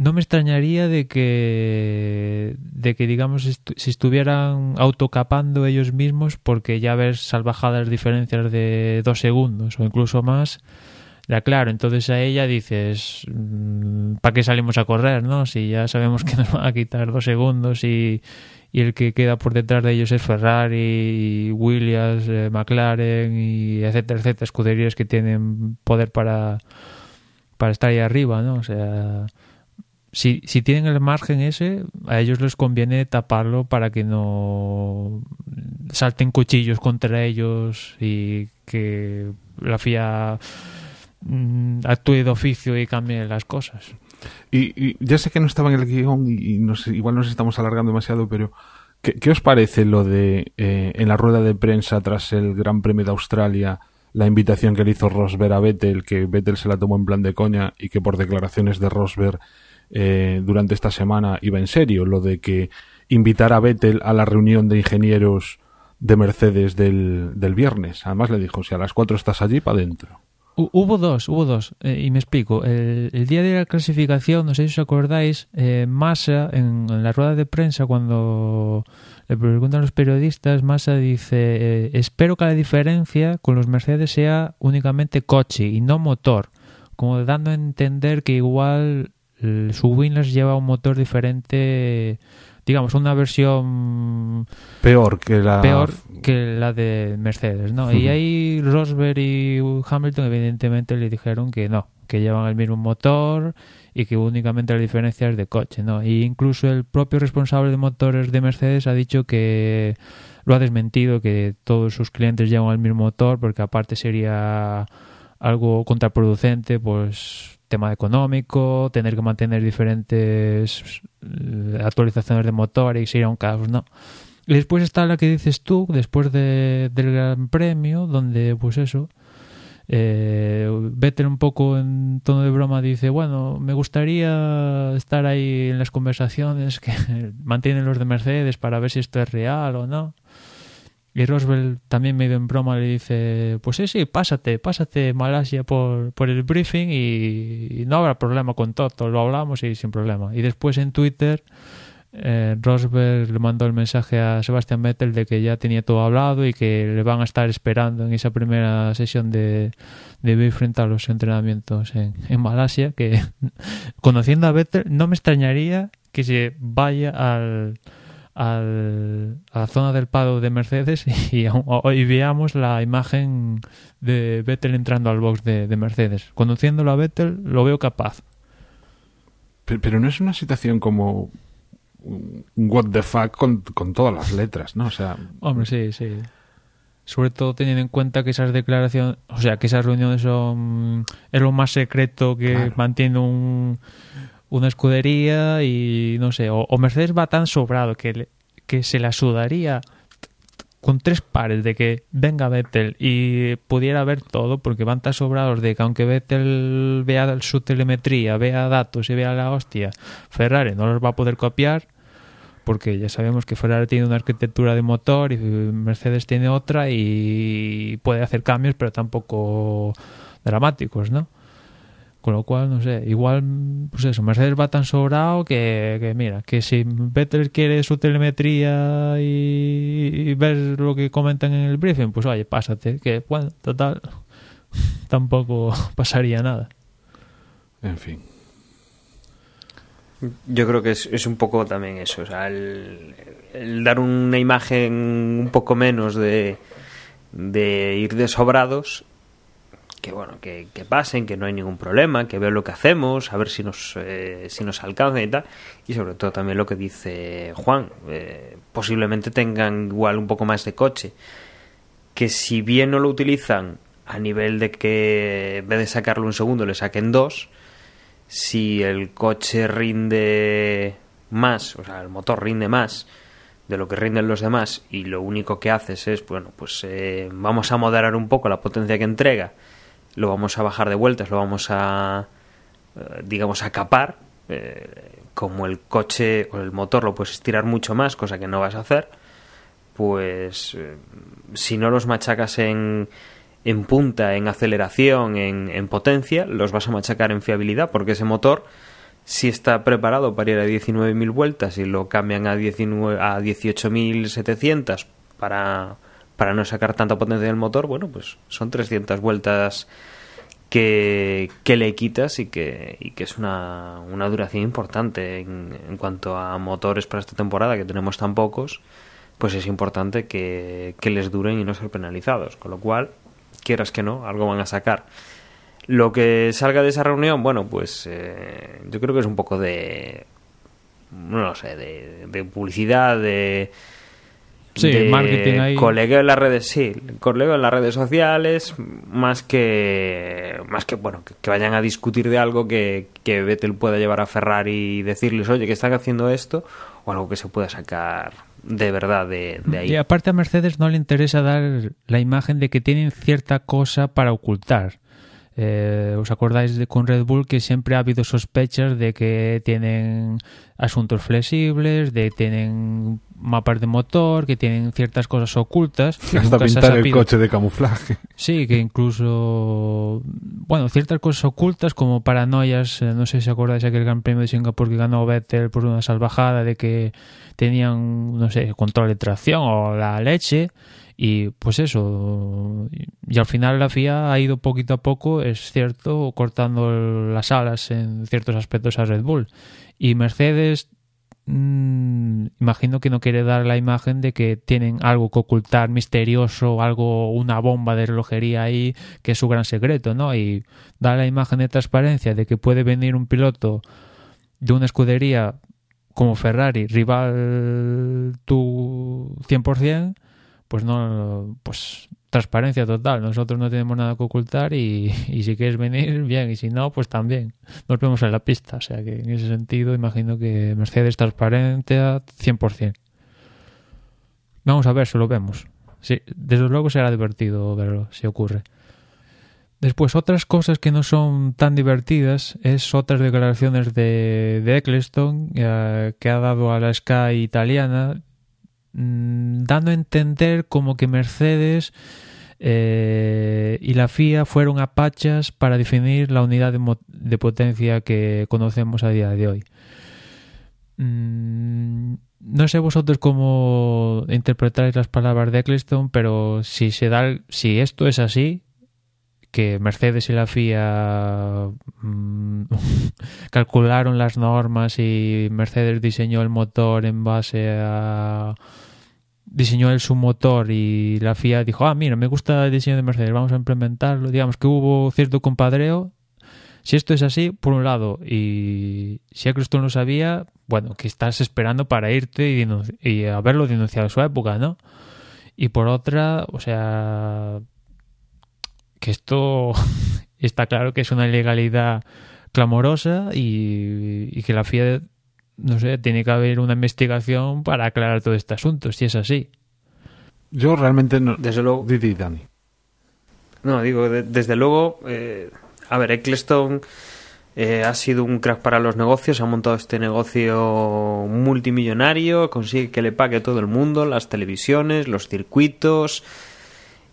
no me extrañaría de que, de que digamos, si estuvieran autocapando ellos mismos, porque ya ves salvajadas diferencias de dos segundos o incluso más, ya claro, entonces a ella dices, mmm, ¿para qué salimos a correr, no? Si ya sabemos que nos van a quitar dos segundos y, y el que queda por detrás de ellos es Ferrari, Williams, eh, McLaren y etcétera, etcétera, escuderías que tienen poder para, para estar ahí arriba, ¿no? O sea si, si tienen el margen ese, a ellos les conviene taparlo para que no salten cuchillos contra ellos y que la FIA mm, actúe de oficio y cambie las cosas. Y, y, ya sé que no estaba en el guion y, nos, igual nos estamos alargando demasiado, pero ¿qué, os parece lo de eh, en la rueda de prensa tras el Gran Premio de Australia? la invitación que le hizo Rosberg a Vettel, que Vettel se la tomó en plan de coña y que por declaraciones de Rosberg eh, durante esta semana iba en serio, lo de que invitar a Vettel a la reunión de ingenieros de Mercedes del, del viernes. Además le dijo, si a las 4 estás allí, para adentro. Hubo dos, hubo dos, eh, y me explico. El, el, día de la clasificación, no sé si os acordáis, eh, Massa, en, la rueda de prensa, cuando le preguntan los periodistas, Massa dice, eh, espero que la diferencia con los Mercedes sea únicamente coche y no motor, como dando a entender que igual su Windows lleva un motor diferente, digamos, una versión peor que la peor que la de Mercedes, ¿no? Uh -huh. Y ahí Rosberg y Hamilton evidentemente le dijeron que no, que llevan el mismo motor y que únicamente la diferencia es de coche, ¿no? Y incluso el propio responsable de motores de Mercedes ha dicho que lo ha desmentido, que todos sus clientes llevan el mismo motor porque aparte sería algo contraproducente, pues tema económico, tener que mantener diferentes eh, actualizaciones de motor y sería un caos, ¿no? Y después está la que dices tú, después de, del Gran Premio, donde, pues eso, eh, Vettel un poco en tono de broma dice, bueno, me gustaría estar ahí en las conversaciones que [laughs] mantienen los de Mercedes para ver si esto es real o no. Y Roswell también medio en broma le dice, pues sí, sí, pásate, pásate Malasia por, por el briefing y, no habrá problema con todo, lo hablamos y sin problema. Y después en Twitter eh, Rosberg le mandó el mensaje a Sebastian Vettel de que ya tenía todo hablado y que le van a estar esperando en esa primera sesión de, de briefing a los entrenamientos en, en Malasia, que [laughs] conociendo a Vettel no me extrañaría que se vaya al al, a la zona del pado de Mercedes [laughs] y, veamos la imagen de Vettel entrando al box de, de Mercedes. Conduciéndolo a Vettel lo veo capaz. Pero, pero no es una situación como un what the fuck con, con todas las letras, ¿no? O sea... Hombre, sí, sí. Sobre todo teniendo en cuenta que esas declaraciones, o sea, que esas reuniones son es lo más secreto que Claro. mantiene un, una escudería y no sé, o, Mercedes va tan sobrado que, le- que se la sudaría con tres pares de que venga Vettel y pudiera ver todo porque van tan sobrados de que aunque Vettel vea su telemetría, vea datos y vea la hostia, Ferrari no los va a poder copiar porque ya sabemos que Ferrari tiene una arquitectura de motor y Mercedes tiene otra y puede hacer cambios pero tampoco dramáticos, ¿no? Con lo cual, no sé, igual, pues eso, Mercedes va tan sobrado que, que mira, que si Vettel quiere su telemetría y, y ver lo que comentan en el briefing, pues oye, pásate, que bueno, total, [laughs] tampoco [laughs] pasaría nada. En fin. Yo creo que es, es un poco también eso, o sea, el, el dar una imagen un poco menos de, de ir de sobrados, que bueno, que, que pasen, que no hay ningún problema, que vean lo que hacemos, a ver si nos, eh, si nos alcanza y tal, y sobre todo también lo que dice Juan, eh, posiblemente tengan igual un poco más de coche, que si bien no lo utilizan a nivel de que en vez de sacarlo un segundo le saquen dos, si el coche rinde más, o sea, el motor rinde más de lo que rinden los demás y lo único que haces es, bueno, pues eh, vamos a moderar un poco la potencia que entrega, lo vamos a bajar de vueltas, lo vamos a, eh, digamos, a capar, eh, como el coche o el motor lo puedes estirar mucho más, cosa que no vas a hacer, pues eh, si no los machacas en, en punta, en aceleración, en, en potencia, los vas a machacar en fiabilidad, porque ese motor, si está preparado para ir a 19.000 vueltas y lo cambian a, 19 a 18.700 para, para no sacar tanta potencia del motor, bueno, pues son 300 vueltas que, que le quitas y que, y que es una, una duración importante en, en cuanto a motores para esta temporada, que tenemos tan pocos, pues es importante que, que les duren y no ser penalizados. Con lo cual, quieras que no, algo van a sacar. Lo que salga de esa reunión, bueno, pues eh, yo creo que es un poco de, no lo sé, de, de publicidad, de, Sí, de marketing ahí. colegio en las redes, sí, colegio en las redes sociales, más que, más que bueno, que, que vayan a discutir de algo que, que Vettel pueda llevar a Ferrari y decirles, oye, que están haciendo esto, o algo que se pueda sacar de verdad de, de ahí. Y aparte a Mercedes no le interesa dar la imagen de que tienen cierta cosa para ocultar. Eh, ¿Os acordáis de con Red Bull que siempre ha habido sospechas de que tienen asuntos flexibles, de que tienen mapas de motor, que tienen ciertas cosas ocultas? que [laughs] Hasta pintar el coche de camuflaje. Sí, que incluso, bueno, ciertas cosas ocultas como paranoias, eh, no sé si acordáis aquel Gran Premio de Singapur que ganó Vettel por una salvajada de que tenían, no sé, control de tracción o la leche y pues eso, y al final la FIA ha ido poquito a poco, es cierto, cortando las alas en ciertos aspectos a Red Bull y Mercedes mm, imagino que no quiere dar la imagen de que tienen algo que ocultar misterioso, algo, una bomba de relojería ahí, que es su gran secreto, ¿no? Y da la imagen de transparencia de que puede venir un piloto de una escudería como Ferrari, rival tu 100%, pues no, pues transparencia total. Nosotros no tenemos nada que ocultar y, y si quieres venir, bien, y si no, pues también. Nos vemos en la pista. O sea que en ese sentido imagino que Mercedes transparente a 100%. Vamos a ver si lo vemos. Sí, desde luego será divertido verlo, si ocurre. Después, otras cosas que no son tan divertidas es otras declaraciones de, de Eccleston eh, que ha dado a la Sky italiana mm, dando a entender como que Mercedes eh, y la FIA fueron apachas para definir la unidad de, potencia que conocemos a día de hoy. Mm, no sé vosotros cómo interpretáis las palabras de Eccleston, pero si se da, si esto es así, que Mercedes y la FIA mm, [laughs] calcularon las normas y Mercedes diseñó el motor en base a diseñó el su motor y la FIA dijo, ah, mira, me gusta el diseño de Mercedes, vamos a implementarlo. Digamos que hubo cierto compadreo. Si esto es así, por un lado, y si Eccleston lo sabía, bueno, que estás esperando para irte y, y haberlo denunciado en su época, ¿no? Y por otra, o sea, que esto [laughs] está claro que es una ilegalidad clamorosa y, que la FIA, no sé, tiene que haber una investigación para aclarar todo este asunto, si es así. Yo realmente no. Desde luego. Didi, Dani. No, digo, desde luego. Eh, a ver, Eccleston eh, ha sido un crack para los negocios, ha montado este negocio multimillonario, consigue que le pague todo el mundo, las televisiones, los circuitos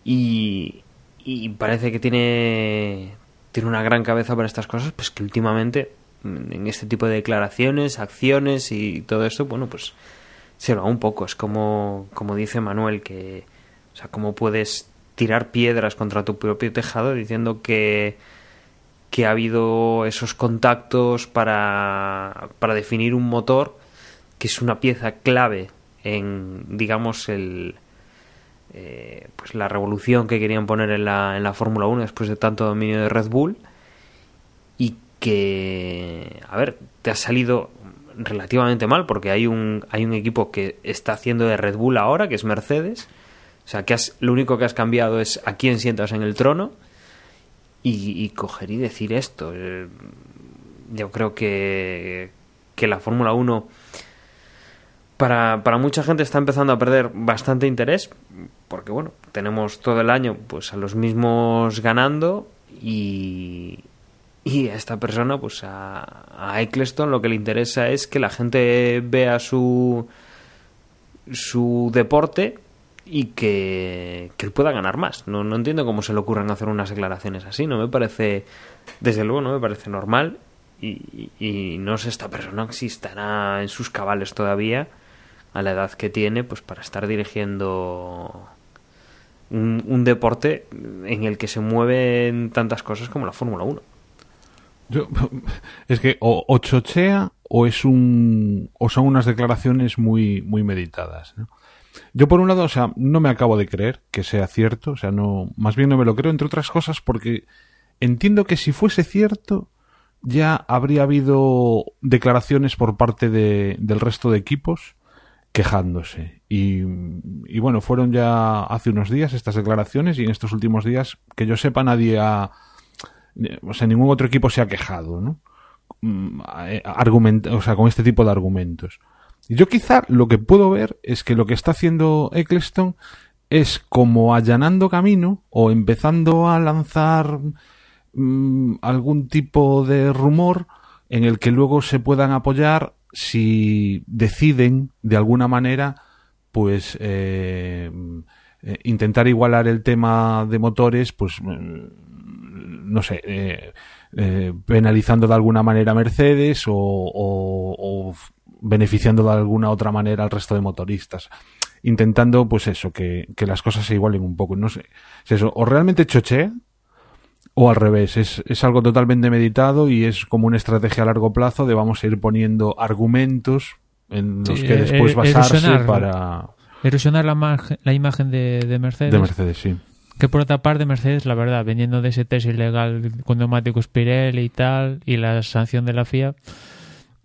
y, y parece que tiene, tiene una gran cabeza para estas cosas, pues que últimamente en este tipo de declaraciones, acciones y todo esto, bueno, pues se va un poco. Es como, como dice Manuel, que, o sea, cómo puedes tirar piedras contra tu propio tejado diciendo que que ha habido esos contactos para, para definir un motor que es una pieza clave en, digamos, el, eh, pues la revolución que querían poner en la, en la Fórmula 1 después de tanto dominio de Red Bull y que, a ver, te ha salido relativamente mal porque hay un, hay un equipo que está haciendo de Red Bull ahora, que es Mercedes. O sea, que has, lo único que has cambiado es a quién sientas en el trono y, coger y decir esto. Eh, yo creo que, que la Fórmula 1 para, para mucha gente está empezando a perder bastante interés porque bueno, tenemos todo el año pues a los mismos ganando y, y a esta persona, pues a, a Eccleston lo que le interesa es que la gente vea su su deporte y que, él pueda ganar más. No, no entiendo cómo se le ocurran hacer unas declaraciones así. No me parece, desde luego, no me parece normal. Y, y no sé esta persona si estará en sus cabales todavía a la edad que tiene, pues para estar dirigiendo un, un deporte en el que se mueven tantas cosas como la Fórmula 1. Yo, [laughs] es que o, o, chochea o es un o son unas declaraciones muy muy meditadas. Yo por un lado, o sea, no me acabo de creer que sea cierto, o sea, no, más bien no me lo creo, entre otras cosas, porque entiendo que si fuese cierto, ya habría habido declaraciones por parte de, del resto de equipos quejándose. Y, y, bueno, fueron ya hace unos días estas declaraciones y en estos últimos días, que yo sepa, nadie ha... O sea, ningún otro equipo se ha quejado, ¿no? Mm, eh, Argument, o sea, con este tipo de argumentos. Yo quizá lo que puedo ver es que lo que está haciendo Eccleston es como allanando camino o empezando a lanzar mmm, algún tipo de rumor en el que luego se puedan apoyar si deciden de alguna manera pues eh, eh, intentar igualar el tema de motores pues mm, no sé eh, penalizando de alguna manera a Mercedes o, beneficiando de alguna otra manera al resto de motoristas. Intentando, pues eso, que, que las cosas se igualen un poco. No sé, es eso, o realmente choché, o al revés, es, es algo totalmente meditado y es como una estrategia a largo plazo de vamos a ir poniendo argumentos en los Sí, que después eh, basarse erosionar. para... Erosionar la, marge- la imagen de, de Mercedes. De Mercedes, sí. Que por otra parte, Mercedes, la verdad, veniendo de ese test ilegal con neumáticos Pirelli y tal, y la sanción de la FIA,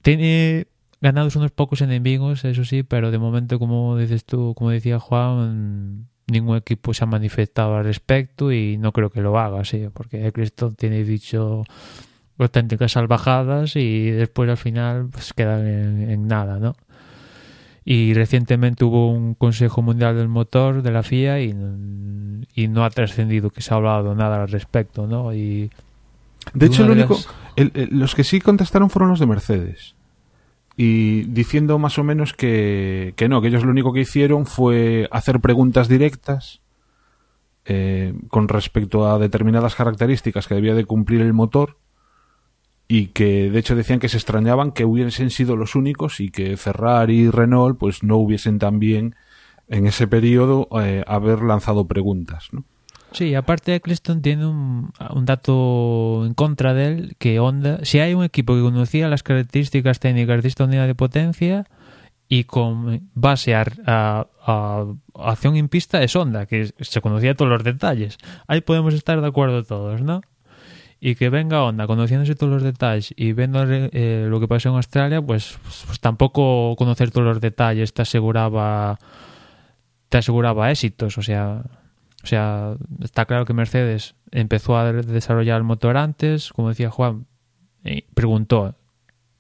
tiene ganados unos pocos enemigos, eso sí, pero de momento, como dices tú, como decía Juan, ningún equipo se ha manifestado al respecto y no creo que lo haga, sí, porque Eccleston tiene dicho auténticas salvajadas y después al final pues quedan en, en nada, ¿no? Y recientemente hubo un Consejo Mundial del Motor de la FIA y, y no ha trascendido que se ha hablado nada al respecto, ¿no? Y De hecho, de único, las- el- el- los que sí contestaron fueron los de Mercedes. Y diciendo más o menos que, que no, que ellos lo único que hicieron fue hacer preguntas directas eh, con respecto a determinadas características que debía de cumplir el motor y que de hecho decían que se extrañaban que hubiesen sido los únicos y que Ferrari y Renault pues no hubiesen también en ese periodo eh, haber lanzado preguntas, ¿no? Sí, aparte Eccleston tiene un, dato en contra de él, que Honda, si hay un equipo que conocía las características técnicas de esta unidad de potencia y con base a, acción en pista es Honda, que se conocía todos los detalles. Ahí podemos estar de acuerdo todos, ¿no? Y que venga Honda conociéndose todos los detalles y viendo eh, lo que pasó en Australia, pues, pues tampoco conocer todos los detalles te aseguraba te aseguraba éxitos, o sea, o sea, está claro que Mercedes empezó a desarrollar el motor antes, como decía Juan, preguntó,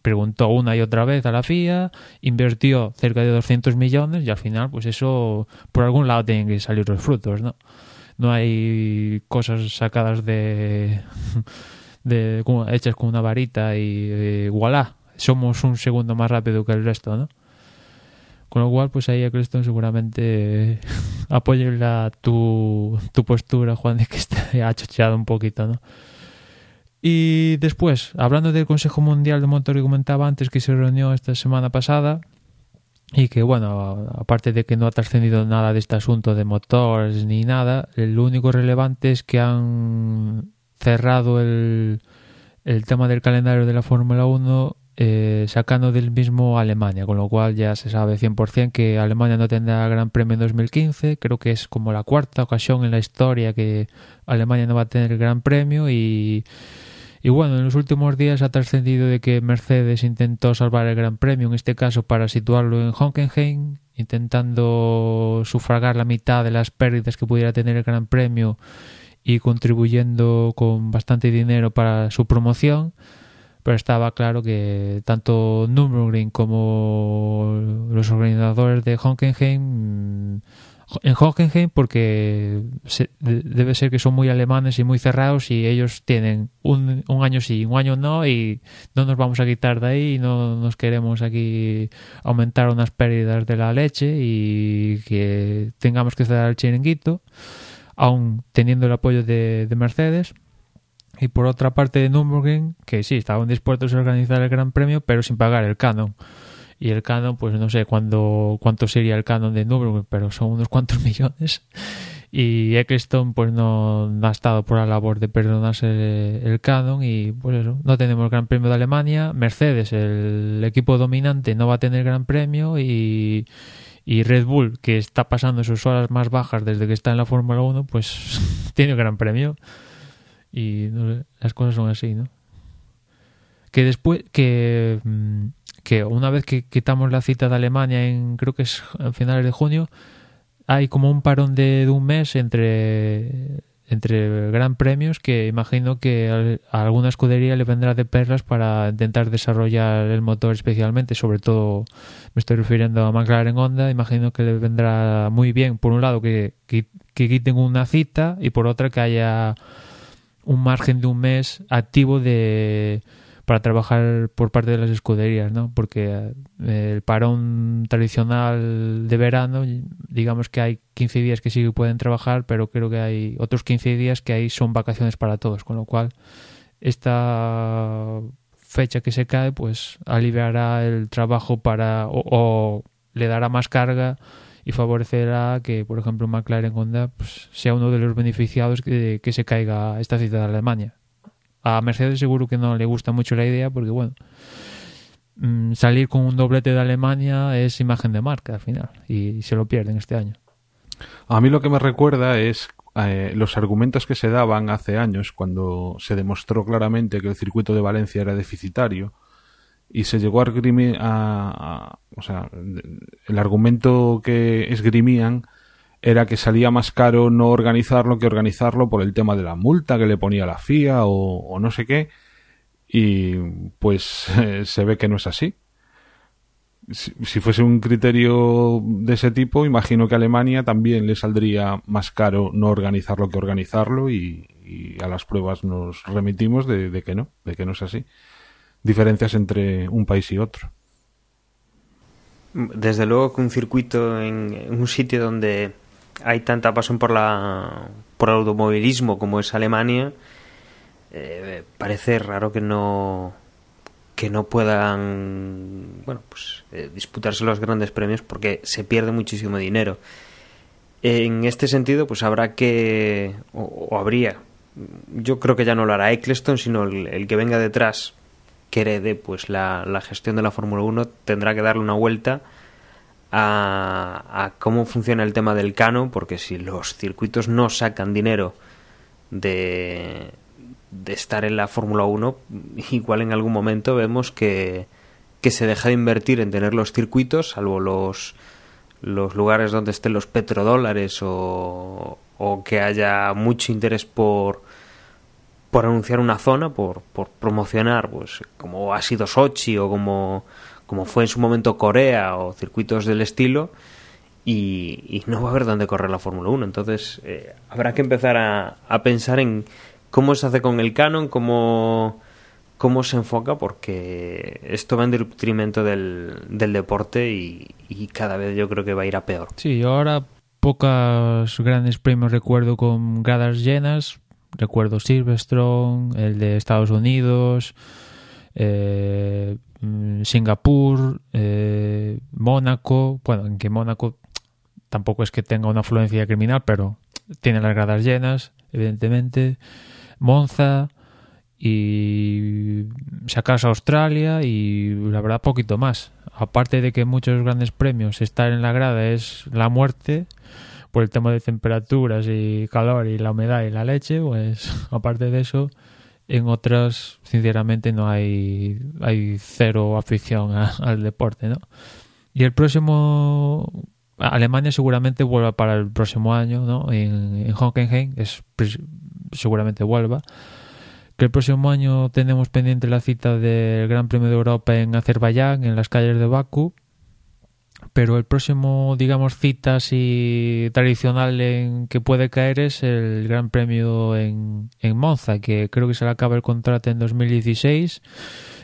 preguntó una y otra vez a la FIA, invirtió cerca de 200 millones y al final, pues eso, por algún lado tienen que salir los frutos, ¿no? No hay cosas sacadas de, [laughs] de hechas con una varita y, y voilà, somos un segundo más rápido que el resto, ¿no? Con lo cual, pues ahí Eccleston seguramente [laughs] la, tu, tu postura, Juan, de que esté achocheado un poquito, ¿no? Y después, hablando del Consejo Mundial de Motor que comentaba antes, que se reunió esta semana pasada, y que, bueno, aparte de que no ha trascendido nada de este asunto de motores ni nada, lo único relevante es que han cerrado el, el tema del calendario de la Fórmula 1 eh, sacando del mismo Alemania, con lo cual ya se sabe 100% que Alemania no tendrá Gran Premio en 2015. Creo que es como la cuarta ocasión en la historia que Alemania no va a tener Gran Premio y, y bueno, en los últimos días ha trascendido de que Mercedes intentó salvar el Gran Premio, en este caso para situarlo en Hockenheim, intentando sufragar la mitad de las pérdidas que pudiera tener el Gran Premio y contribuyendo con bastante dinero para su promoción pero estaba claro que tanto Nürburgring como los organizadores de Hockenheim en Hockenheim porque se, debe ser que son muy alemanes y muy cerrados y ellos tienen un, un, año sí, un año no y no nos vamos a quitar de ahí y no nos queremos aquí aumentar unas pérdidas de la leche y que tengamos que cerrar el chiringuito aún teniendo el apoyo de Mercedes y por otra parte de Nürburgring, que sí, estaban dispuestos a organizar el Gran Premio, pero sin pagar el canon. Y el canon, pues no sé cuándo, cuánto sería el canon de Nürburgring, pero son unos cuantos [laughs] millones. Y Eccleston, pues no, ha estado por la labor de perdonarse el, canon. Y pues eso, no tenemos el Gran Premio de Alemania. Mercedes, el equipo dominante, no va a tener Gran Premio. Y, y Red Bull, que está pasando sus horas más bajas desde que está en la Fórmula 1, pues [laughs] tiene Gran Premio y no las cosas son así, ¿no? Que después, que, mm, que una vez que quitamos la cita de Alemania en, creo que es a finales de junio, hay como un parón de, un mes entre entre gran premios que imagino que a alguna escudería le vendrá de perlas para intentar desarrollar el motor especialmente, sobre todo me estoy refiriendo a McLaren Honda, imagino que le vendrá muy bien, por un lado que, que quiten una cita y por otra que haya un margen de un mes activo de para trabajar por parte de las escuderías, ¿no? Porque eh, el parón tradicional de verano, digamos que hay 15 días que sí pueden trabajar, pero creo que hay otros 15 días que ahí son vacaciones para todos, con lo cual esta fecha que se cae, pues aliviará el trabajo para o, o le dará más carga y favorecerá que, por ejemplo, McLaren Honda pues, sea uno de los beneficiados que, que se caiga esta cita de Alemania. A Mercedes seguro que no le gusta mucho la idea porque, bueno, mm, salir con un doblete de Alemania es imagen de marca al final y se lo pierden este año. A mí lo que me recuerda es eh, los argumentos que se daban hace años cuando se demostró claramente que el circuito de Valencia era deficitario y se llegó a o sea, el argumento que esgrimían era que salía más caro no organizarlo que organizarlo por el tema de la multa que le ponía la FIA o, no sé qué y pues [laughs] se ve que no es así. Si, fuese un criterio de ese tipo imagino que Alemania también le saldría más caro no organizarlo que organizarlo y, a las pruebas nos remitimos de, de que no de que no es así diferencias entre un país y otro. Desde luego que un circuito en, un sitio donde hay tanta pasión por la por el automovilismo como es Alemania, eh, parece raro que no que no puedan bueno pues eh, disputarse los grandes premios porque se pierde muchísimo dinero En este sentido, pues habrá que, o, habría, yo creo que ya no lo hará Eccleston, sino el, que venga detrás, que pues la, la gestión de la Fórmula 1, tendrá que darle una vuelta a, a, cómo funciona el tema del cano, porque si los circuitos no sacan dinero de, de estar en la Fórmula 1, igual en algún momento vemos que, que se deja de invertir en tener los circuitos, salvo los, los lugares donde estén los petrodólares o, o que haya mucho interés por, por anunciar una zona, por, por promocionar, pues como ha sido Sochi o como, como fue en su momento Corea o circuitos del estilo, y, no va a haber dónde correr la Fórmula 1. Entonces eh, habrá que empezar a, a pensar en cómo se hace con el canon, cómo cómo se enfoca porque esto va en detrimento del, del deporte y, y, cada vez yo creo que va a ir a peor. Sí, ahora pocos grandes premios recuerdo con gradas llenas. Recuerdo Silverstone, el de Estados Unidos, eh, Singapur, eh, Mónaco. Bueno, en que Mónaco tampoco es que tenga una afluencia criminal, pero tiene las gradas llenas, evidentemente. Monza, y sacas a Australia y la verdad poquito más. Aparte de que muchos grandes premios estar en la grada es la muerte por el tema de temperaturas y calor y la humedad y la leche, pues [laughs] aparte de eso, en otras sinceramente no hay hay cero afición [laughs] al deporte, ¿no? Y el próximo Alemania seguramente vuelva para el próximo año, ¿no? En, en Hockenheim es seguramente vuelva que el próximo año tenemos pendiente la cita del Gran Premio de Europa en Azerbaiyán, en las calles de Bakú, pero el próximo, digamos, cita así tradicional en que puede caer es el Gran Premio en, en Monza, que creo que se le acaba el contrato en 2016.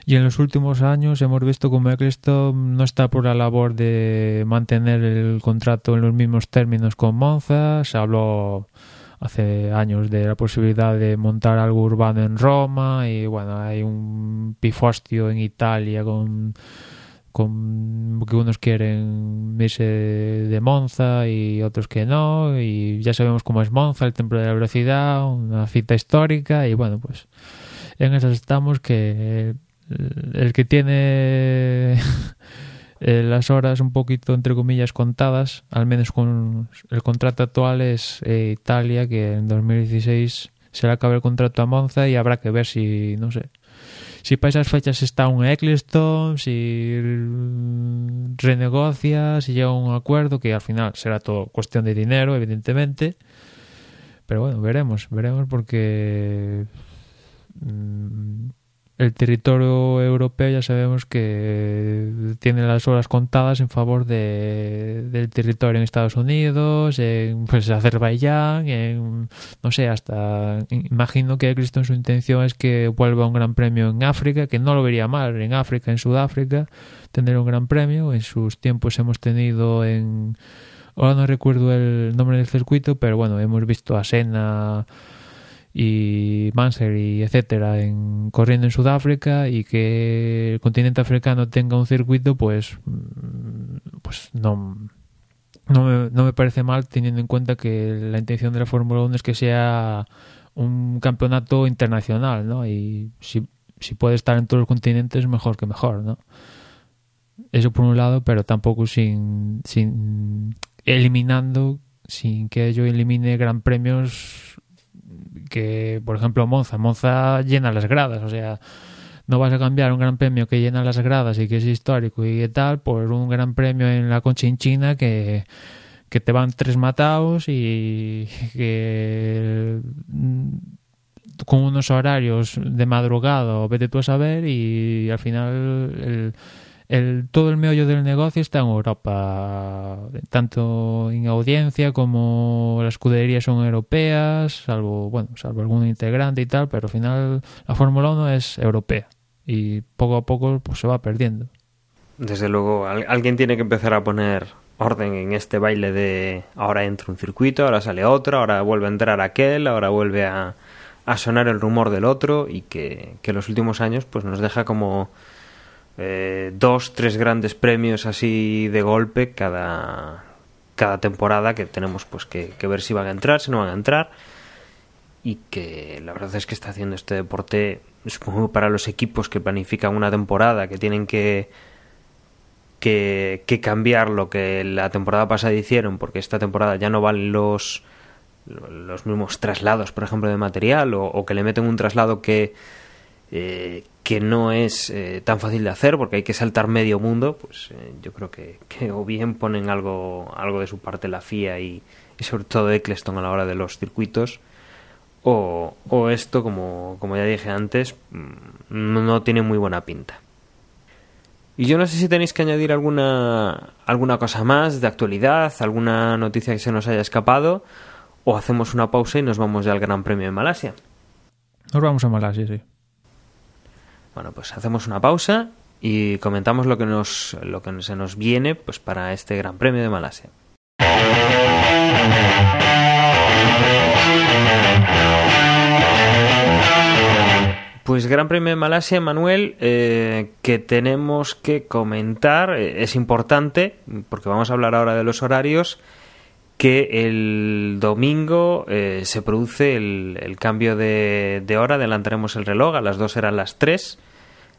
Y en los últimos años hemos visto como Eccleston no está por la labor de mantener el contrato en los mismos términos con Monza. Se habló hace años de la posibilidad de montar algo urbano en Roma y bueno, hay un pifostio en Italia con con que unos quieren irse de Monza y otros que no y ya sabemos cómo es Monza, el templo de la velocidad, una cita histórica y bueno, pues en eso estamos que el que tiene [laughs] eh, las horas un poquito, entre comillas, contadas, al menos con el contrato actual es eh, Italia, que en 2016 se le acaba el contrato a Monza y habrá que ver si, no sé, si para esas fechas está un Eccleston, si renegocia, si llega a un acuerdo, que al final será todo cuestión de dinero, evidentemente. Pero bueno, veremos, veremos porque mm, el territorio europeo ya sabemos que tiene las horas contadas en favor de, del territorio en Estados Unidos, en pues, Azerbaiyán, en, no sé, hasta imagino que Cristo en su intención es que vuelva un gran premio en África, que no lo vería mal en África, en Sudáfrica, tener un gran premio. En sus tiempos hemos tenido en... Ahora no recuerdo el nombre del circuito, pero bueno, hemos visto a Sena y Manser y etcétera en, corriendo en Sudáfrica y que el continente africano tenga un circuito pues mm, pues no no me, no me parece mal teniendo en cuenta que la intención de la Fórmula 1 es que sea un campeonato internacional ¿no? y si, si puede estar en todos los continentes mejor que mejor ¿no? eso por un lado pero tampoco sin, sin eliminando sin que ello elimine gran premios que, por ejemplo, Monza. Monza llena las gradas, o sea, no vas a cambiar un gran premio que llena las gradas y que es histórico y tal por un gran premio en la Conchinchina que, que te van tres matados y que con unos horarios de madrugada vete tú a saber y al final el el, todo el meollo del negocio está en Europa, tanto en audiencia como las escuderías son europeas, salvo, bueno, salvo algún integrante y tal, pero al final la Fórmula 1 es europea y poco a poco pues, se va perdiendo. Desde luego, alguien tiene que empezar a poner orden en este baile de ahora entra un circuito, ahora sale otro, ahora vuelve a entrar aquel, ahora vuelve a, a sonar el rumor del otro y que, que los últimos años pues nos deja como eh, dos, tres grandes premios así de golpe cada, cada temporada que tenemos pues que, ver si van a entrar, si no van a entrar. Y que la verdad es que está haciendo este deporte supongo para los equipos que planifican una temporada que tienen que que, que cambiar lo que la temporada pasada hicieron porque esta temporada ya no van los los mismos traslados por ejemplo de material o que le meten un traslado que eh, que no es eh, tan fácil de hacer porque hay que saltar medio mundo, pues eh, yo creo que, o bien ponen algo, algo de su parte la FIA y, sobre todo Eccleston a la hora de los circuitos, o, o esto, como, como ya dije antes, mm, no, no, tiene muy buena pinta. Y yo no sé si tenéis que añadir alguna, alguna cosa más de actualidad, alguna noticia que se nos haya escapado, o hacemos una pausa y nos vamos ya al Gran Premio de Malasia. Nos vamos a Malasia, sí. Bueno, pues hacemos una pausa y comentamos lo que nos lo que se nos viene pues para este Gran Premio de Malasia. Pues Gran Premio de Malasia, Manuel, eh, que tenemos que comentar, eh, es importante, porque vamos a hablar ahora de los horarios, que el domingo eh, se produce el, cambio de, de, hora, adelantaremos el reloj, a las 2 eran las 3,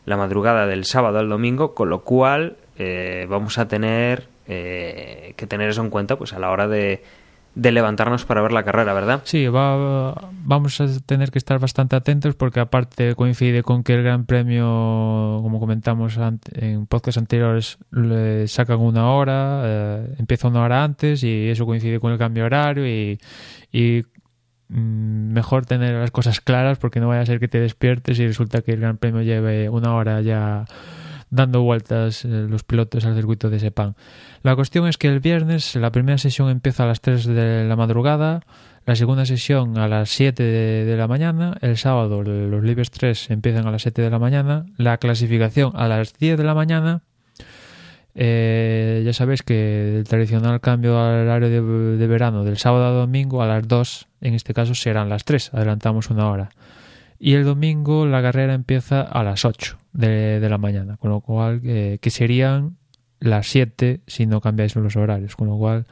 la madrugada del sábado al domingo, con lo cual eh, vamos a tener eh, que tener eso en cuenta pues a la hora de, de levantarnos para ver la carrera, ¿verdad? Sí, va, vamos a tener que estar bastante atentos porque aparte coincide con que el Gran Premio, como comentamos en podcast anteriores, le sacan una hora, eh, empieza una hora antes y eso coincide con el cambio horario y, y mejor tener las cosas claras porque no vaya a ser que te despiertes y resulta que el Gran Premio lleve una hora ya dando vueltas eh, los pilotos al circuito de Sepang. La cuestión es que el viernes la primera sesión empieza a las 3 de la madrugada, la segunda sesión a las 7 de, de la mañana, el sábado los libres 3 empiezan a las 7 de la mañana, la clasificación a las 10 de la mañana. Eh, ya sabéis que el tradicional cambio al horario de, verano del sábado a domingo a las 2, en este caso serán las 3, adelantamos una hora. Y el domingo la carrera empieza a las 8 de, la mañana, con lo cual eh, que serían las 7 si no cambiáis los horarios, con lo cual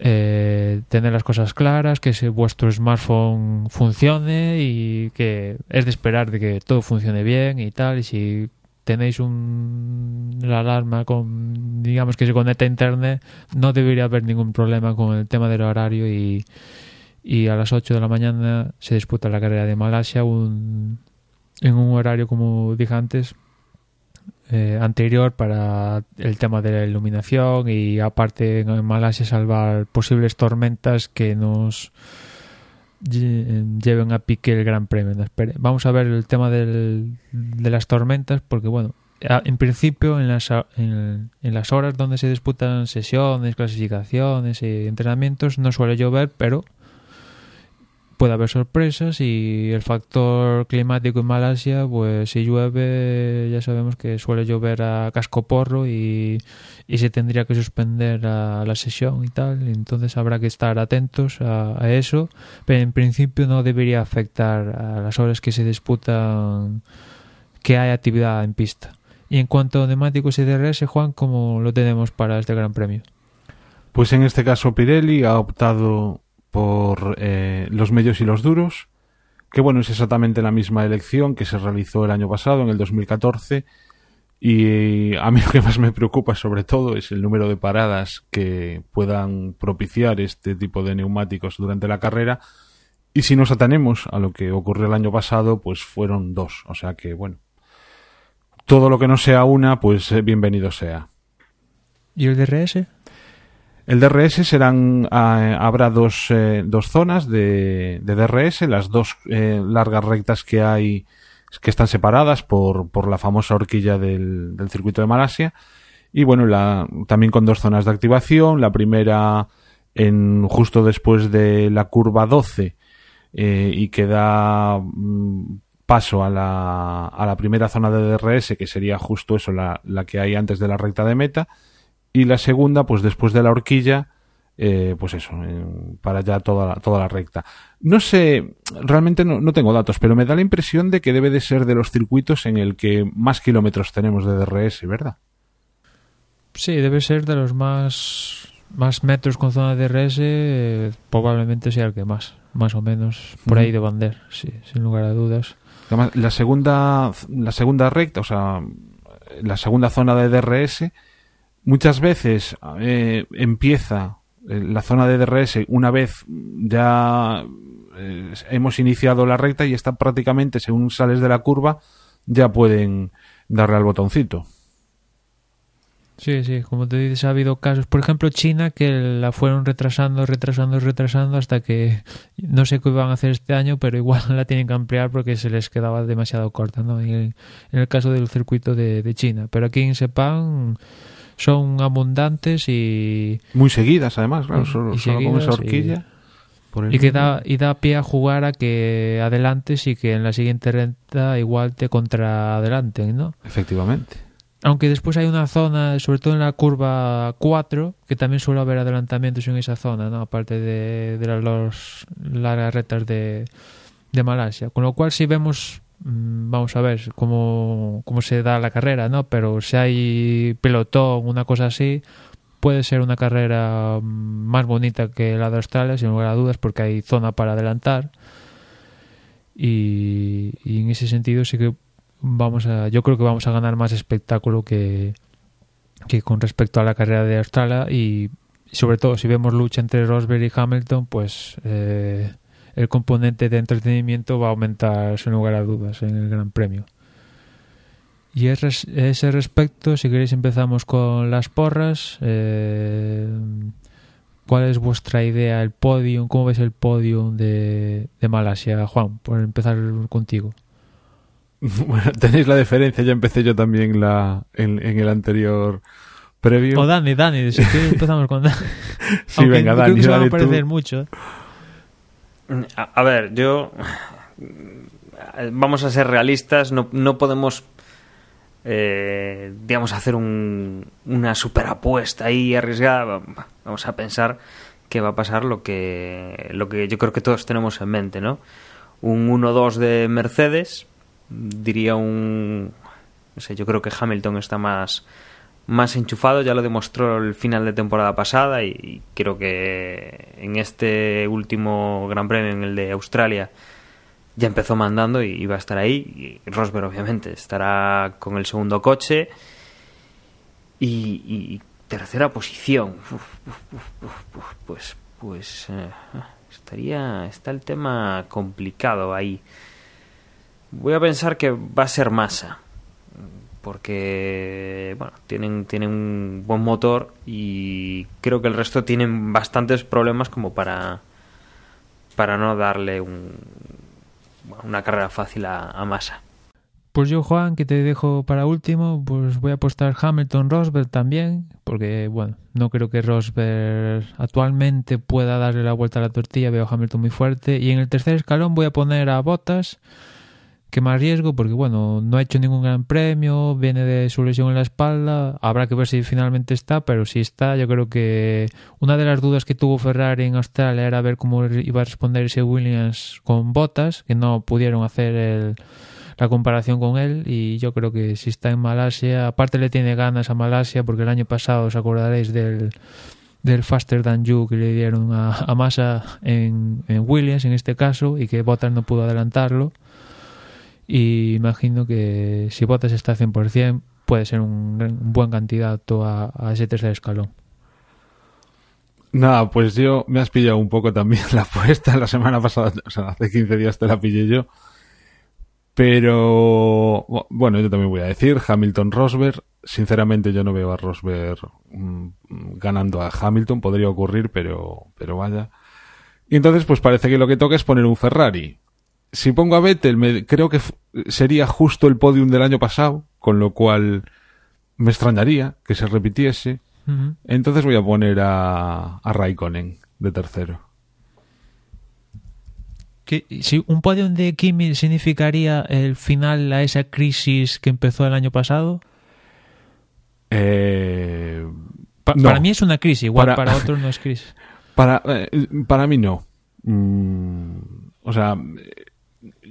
eh, tener las cosas claras, que se, vuestro smartphone funcione y que es de esperar de que todo funcione bien y tal, y si tenéis un, la alarma con digamos que se conecta a internet no debería haber ningún problema con el tema del horario y, y a las 8 de la mañana se disputa la carrera de Malasia un, en un horario como dije antes eh, anterior para el tema de la iluminación y aparte en Malasia salvar posibles tormentas que nos lleven a pique el Gran Premio. Vamos a ver el tema del, de las tormentas porque bueno, en principio en las, en, en las horas donde se disputan sesiones, clasificaciones y entrenamientos no suele llover, pero puede haber sorpresas y el factor climático en Malasia, pues si llueve ya sabemos que suele llover a cascoporro y, y se tendría que suspender la sesión y tal, entonces habrá que estar atentos a, a, eso, pero en principio no debería afectar a las horas que se disputan que hay actividad en pista. Y en cuanto a neumáticos y DRS, Juan, ¿cómo lo tenemos para este Gran Premio? Pues en este caso Pirelli ha optado por eh, los medios y los duros, que bueno, es exactamente la misma elección que se realizó el año pasado, en el 2014, y a mí lo que más me preocupa sobre todo es el número de paradas que puedan propiciar este tipo de neumáticos durante la carrera, y si nos atenemos a lo que ocurrió el año pasado, pues fueron dos, o sea que bueno, todo lo que no sea una, pues eh, bienvenido sea. ¿Y el DRS? El DRS serán, eh, habrá dos, eh, dos zonas de, de, DRS, las dos eh, largas rectas que hay, que están separadas por, por la famosa horquilla del, del, circuito de Malasia. Y bueno, la, también con dos zonas de activación. La primera en, justo después de la curva 12 eh, y que da mm, paso a la, a la primera zona de DRS, que sería justo eso, la, la que hay antes de la recta de meta y la segunda, pues después de la horquilla, eh, pues eso, eh, para ya toda la, toda la recta. No sé, realmente no, no, tengo datos, pero me da la impresión de que debe de ser de los circuitos en el que más kilómetros tenemos de DRS, ¿verdad? Sí, debe ser de los más más metros con zona de DRS, eh, probablemente sea el que más, más o menos por ahí de bander, sí, sin lugar a dudas. Además, la segunda, la segunda recta, o sea, la segunda zona de DRS, muchas veces eh, empieza eh, la zona de DRS una vez ya eh, hemos iniciado la recta y está prácticamente, según sales de la curva, ya pueden darle al botoncito. Sí, sí, como te dices, ha habido casos, por ejemplo, China, que la fueron retrasando, retrasando, retrasando hasta que no sé qué iban a hacer este año, pero igual [laughs] la tienen que ampliar porque se les quedaba demasiado corta, ¿no? En el, caso del circuito de, de, China. Pero aquí en Sepang son abundantes y... Muy seguidas, además, claro, solo, solo con esa horquilla. Y, y, que da, y da pie a jugar a que adelantes y que en la siguiente renta igual te contra adelanten, ¿no? Efectivamente. Aunque después hay una zona, sobre todo en la curva 4, que también suele haber adelantamientos en esa zona, ¿no? aparte de, de las los largas retas de, de Malasia. Con lo cual, si vemos, vamos a ver cómo, cómo se da la carrera, ¿no? pero si hay pelotón, una cosa así, puede ser una carrera mm, más bonita que la de Australia, sin lugar a dudas, porque hay zona para adelantar. Y, y en ese sentido sí que vamos a, yo creo que vamos a ganar más espectáculo que, que con respecto a la carrera de Australia y sobre todo si vemos lucha entre Rosberg y Hamilton, pues eh, el componente de entretenimiento va a aumentar sin lugar a dudas en el Gran Premio. Y a ese respecto, si queréis empezamos con las porras. Eh, ¿Cuál es vuestra idea, el podio? ¿Cómo ves el podio de, de Malasia? Juan, por empezar contigo. [laughs] Bueno, tenéis la diferencia, ya empecé yo también la en, en el anterior previo. O Dani, Dani, si quieres empezamos con [laughs] Dani. sí, Aunque venga, Dani, creo que se van a parecer tú. mucho. A, ver, yo. Vamos a ser realistas, no, no podemos. Eh, digamos, hacer un, una super apuesta ahí arriesgada. Vamos a pensar que va a pasar lo que, lo que yo creo que todos tenemos en mente, ¿no? Un 1-2 de Mercedes, diría un no sé, yo creo que Hamilton está más más enchufado, ya lo demostró el final de temporada pasada y, creo que en este último Gran Premio, en el de Australia, ya empezó mandando y, y va a estar ahí. Y Rosberg, obviamente, estará con el segundo coche. Y, y tercera posición. Uf, uf, uf, pues, pues eh, estaría, está el tema complicado ahí. Voy a pensar que va a ser masa. Porque, bueno, tienen, tienen un buen motor y creo que el resto tienen bastantes problemas como para, para no darle un, una carrera fácil a, a masa. Pues yo, Juan, que te dejo para último, pues voy a apostar Hamilton Rosberg también, porque, bueno, no creo que Rosberg actualmente pueda darle la vuelta a la tortilla, veo a Hamilton muy fuerte. Y en el tercer escalón voy a poner a Bottas, que más riesgo, porque, bueno, no ha hecho ningún gran premio, viene de su lesión en la espalda, habrá que ver si finalmente está, pero si está, yo creo que una de las dudas que tuvo Ferrari en Australia era ver cómo iba a responder ese Williams con Bottas, que no pudieron hacer el la comparación con él y yo creo que si está en Malasia, aparte le tiene ganas a Malasia porque el año pasado os acordaréis del, del Faster Than You que le dieron a, a Massa en, en, Williams en este caso y que Bottas no pudo adelantarlo y imagino que si Bottas está 100% puede ser un, un buen candidato a, ese tercer escalón. Nada, pues yo me has pillado un poco también [laughs] la apuesta la semana pasada, o sea, hace 15 días te la pillé yo. Pero bueno, yo también voy a decir Hamilton Rosberg. Sinceramente yo no veo a Rosberg mmm, ganando a Hamilton, podría ocurrir, pero pero vaya. Y entonces pues parece que lo que toca es poner un Ferrari. Si pongo a Vettel, me, creo que sería justo el podium del año pasado, con lo cual me extrañaría que se repitiese. Uh -huh. Entonces voy a poner a, a Raikkonen de tercero. que si un podio de Kimi significaría el final a esa crisis que empezó el año pasado eh, pa no. para mí es una crisis igual para, para [laughs] otros no es crisis para eh, para mí no mm, o sea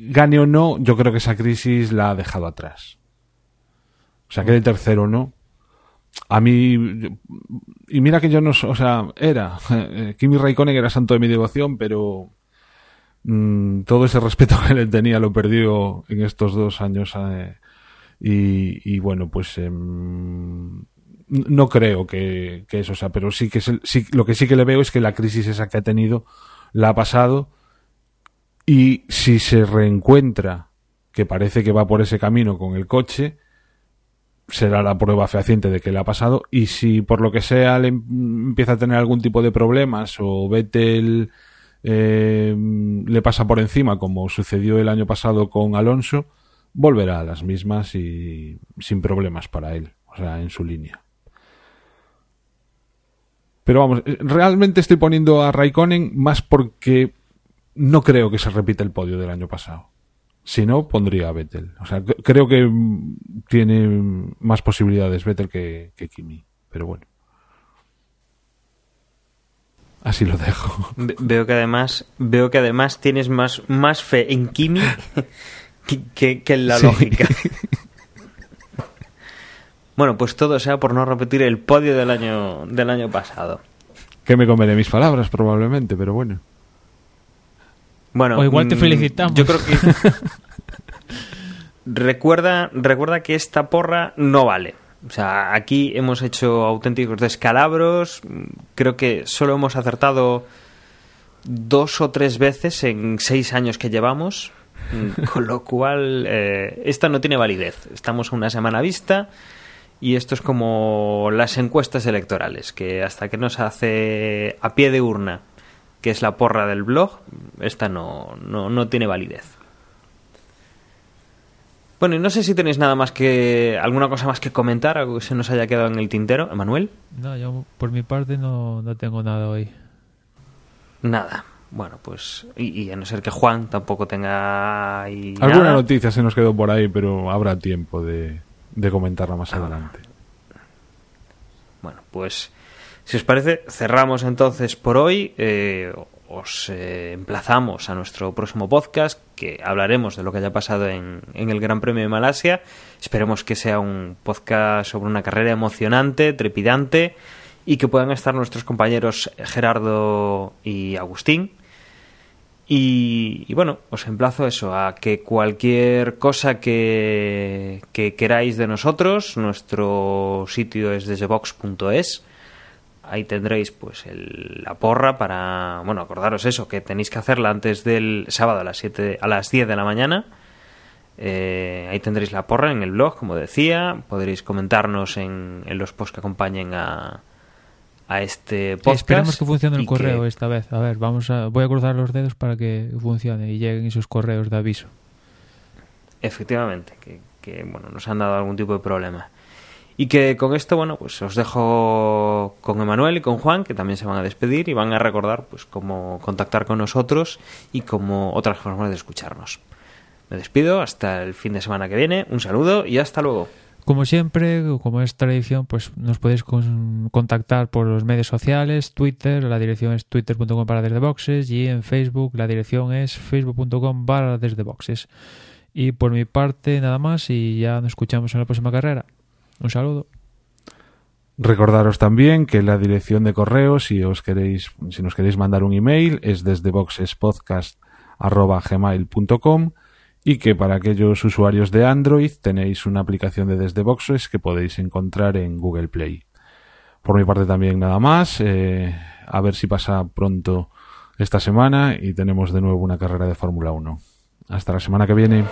gane o no yo creo que esa crisis la ha dejado atrás o sea que de tercero no a mí, y mira que yo no, o sea, era, [laughs] eh, Kimi Raikkonen era santo de mi devoción, pero mm, todo ese respeto [laughs] que le tenía lo perdió en estos dos años. Eh, y, bueno, pues em, no creo que, eso sea, pero sí que sí, lo que sí que le veo es que la crisis esa que ha tenido la ha pasado y si se reencuentra, que parece que va por ese camino con el coche, será la prueba fehaciente de que le ha pasado. Y si por lo que sea le empieza a tener algún tipo de problemas o Vettel eh, le pasa por encima, como sucedió el año pasado con Alonso, volverá a las mismas y sin problemas para él, o sea, en su línea. Pero vamos, eh, realmente estoy poniendo a Raikkonen más porque no creo que se repita el podio del año pasado. Si no, pondría a Vettel. O sea, creo que tiene más posibilidades Vettel que, Kimi. Pero bueno. Así lo dejo. [laughs] Veo que además, veo que además tienes más, más fe en Kimi que, en la lógica. [laughs] bueno, pues todo sea por no repetir el podio del año, del año pasado. Que me comeré mis palabras probablemente, pero bueno. Bueno, o igual te mm, felicitamos. Yo creo que [laughs] recuerda, recuerda que esta porra no vale. O sea, aquí hemos hecho auténticos descalabros. Creo que solo hemos acertado dos o tres veces en seis años que llevamos. [laughs] Con lo cual, eh, esta no tiene validez. Estamos a una semana vista y esto es como las encuestas electorales, que hasta que no se hace a pie de urna que es la porra del blog, esta no, no, tiene validez. Bueno, y no sé si tenéis nada más que. alguna cosa más que comentar, algo que se nos haya quedado en el tintero, Emanuel. No, yo por mi parte no, tengo nada hoy. Nada. Bueno, pues. Y, a no ser que Juan tampoco tenga. Alguna noticia se nos quedó por ahí, pero habrá tiempo de, de comentarla más ah. adelante. Bueno, pues si os parece, cerramos entonces por hoy. Eh, os eh, emplazamos a nuestro próximo podcast, que hablaremos de lo que haya pasado en, el Gran Premio de Malasia. Esperemos que sea un podcast sobre una carrera emocionante, trepidante, y que puedan estar nuestros compañeros Gerardo y Agustín. Y, bueno, os emplazo eso, a que cualquier cosa que, que queráis de nosotros, nuestro sitio es desdebox.es ahí tendréis pues la porra para, bueno, acordaros eso, que tenéis que hacerla antes del sábado a las 7, a las 10 de la mañana. Eh, ahí tendréis la porra en el blog, como decía. Podréis comentarnos en, los posts que acompañen a, a este podcast. esperemos que funcione el correo esta vez. A ver, vamos a, voy a cruzar los dedos para que funcione y lleguen esos correos de aviso. Efectivamente, que, que bueno, nos han dado algún tipo de problema. Y que con esto, bueno, pues os dejo con Emanuel y con Juan, que también se van a despedir y van a recordar pues cómo contactar con nosotros y como otras formas de escucharnos. Me despido hasta el fin de semana que viene. Un saludo y hasta luego. Como siempre, como es tradición, pues nos podéis contactar por los medios sociales, Twitter, la dirección es twitter.com para desde boxes y en Facebook la dirección es facebook.com para desde boxes. Y por mi parte nada más y ya nos escuchamos en la próxima carrera. Un saludo. Recordaros también que la dirección de correo, si os queréis, si nos queréis mandar un email, es desdeboxespodcast@gmail.com y que para aquellos usuarios de Android tenéis una aplicación de Desde Boxes que podéis encontrar en Google Play. Por mi parte también nada más. Eh, a ver si pasa pronto esta semana y tenemos de nuevo una carrera de Fórmula 1. Hasta la semana que viene.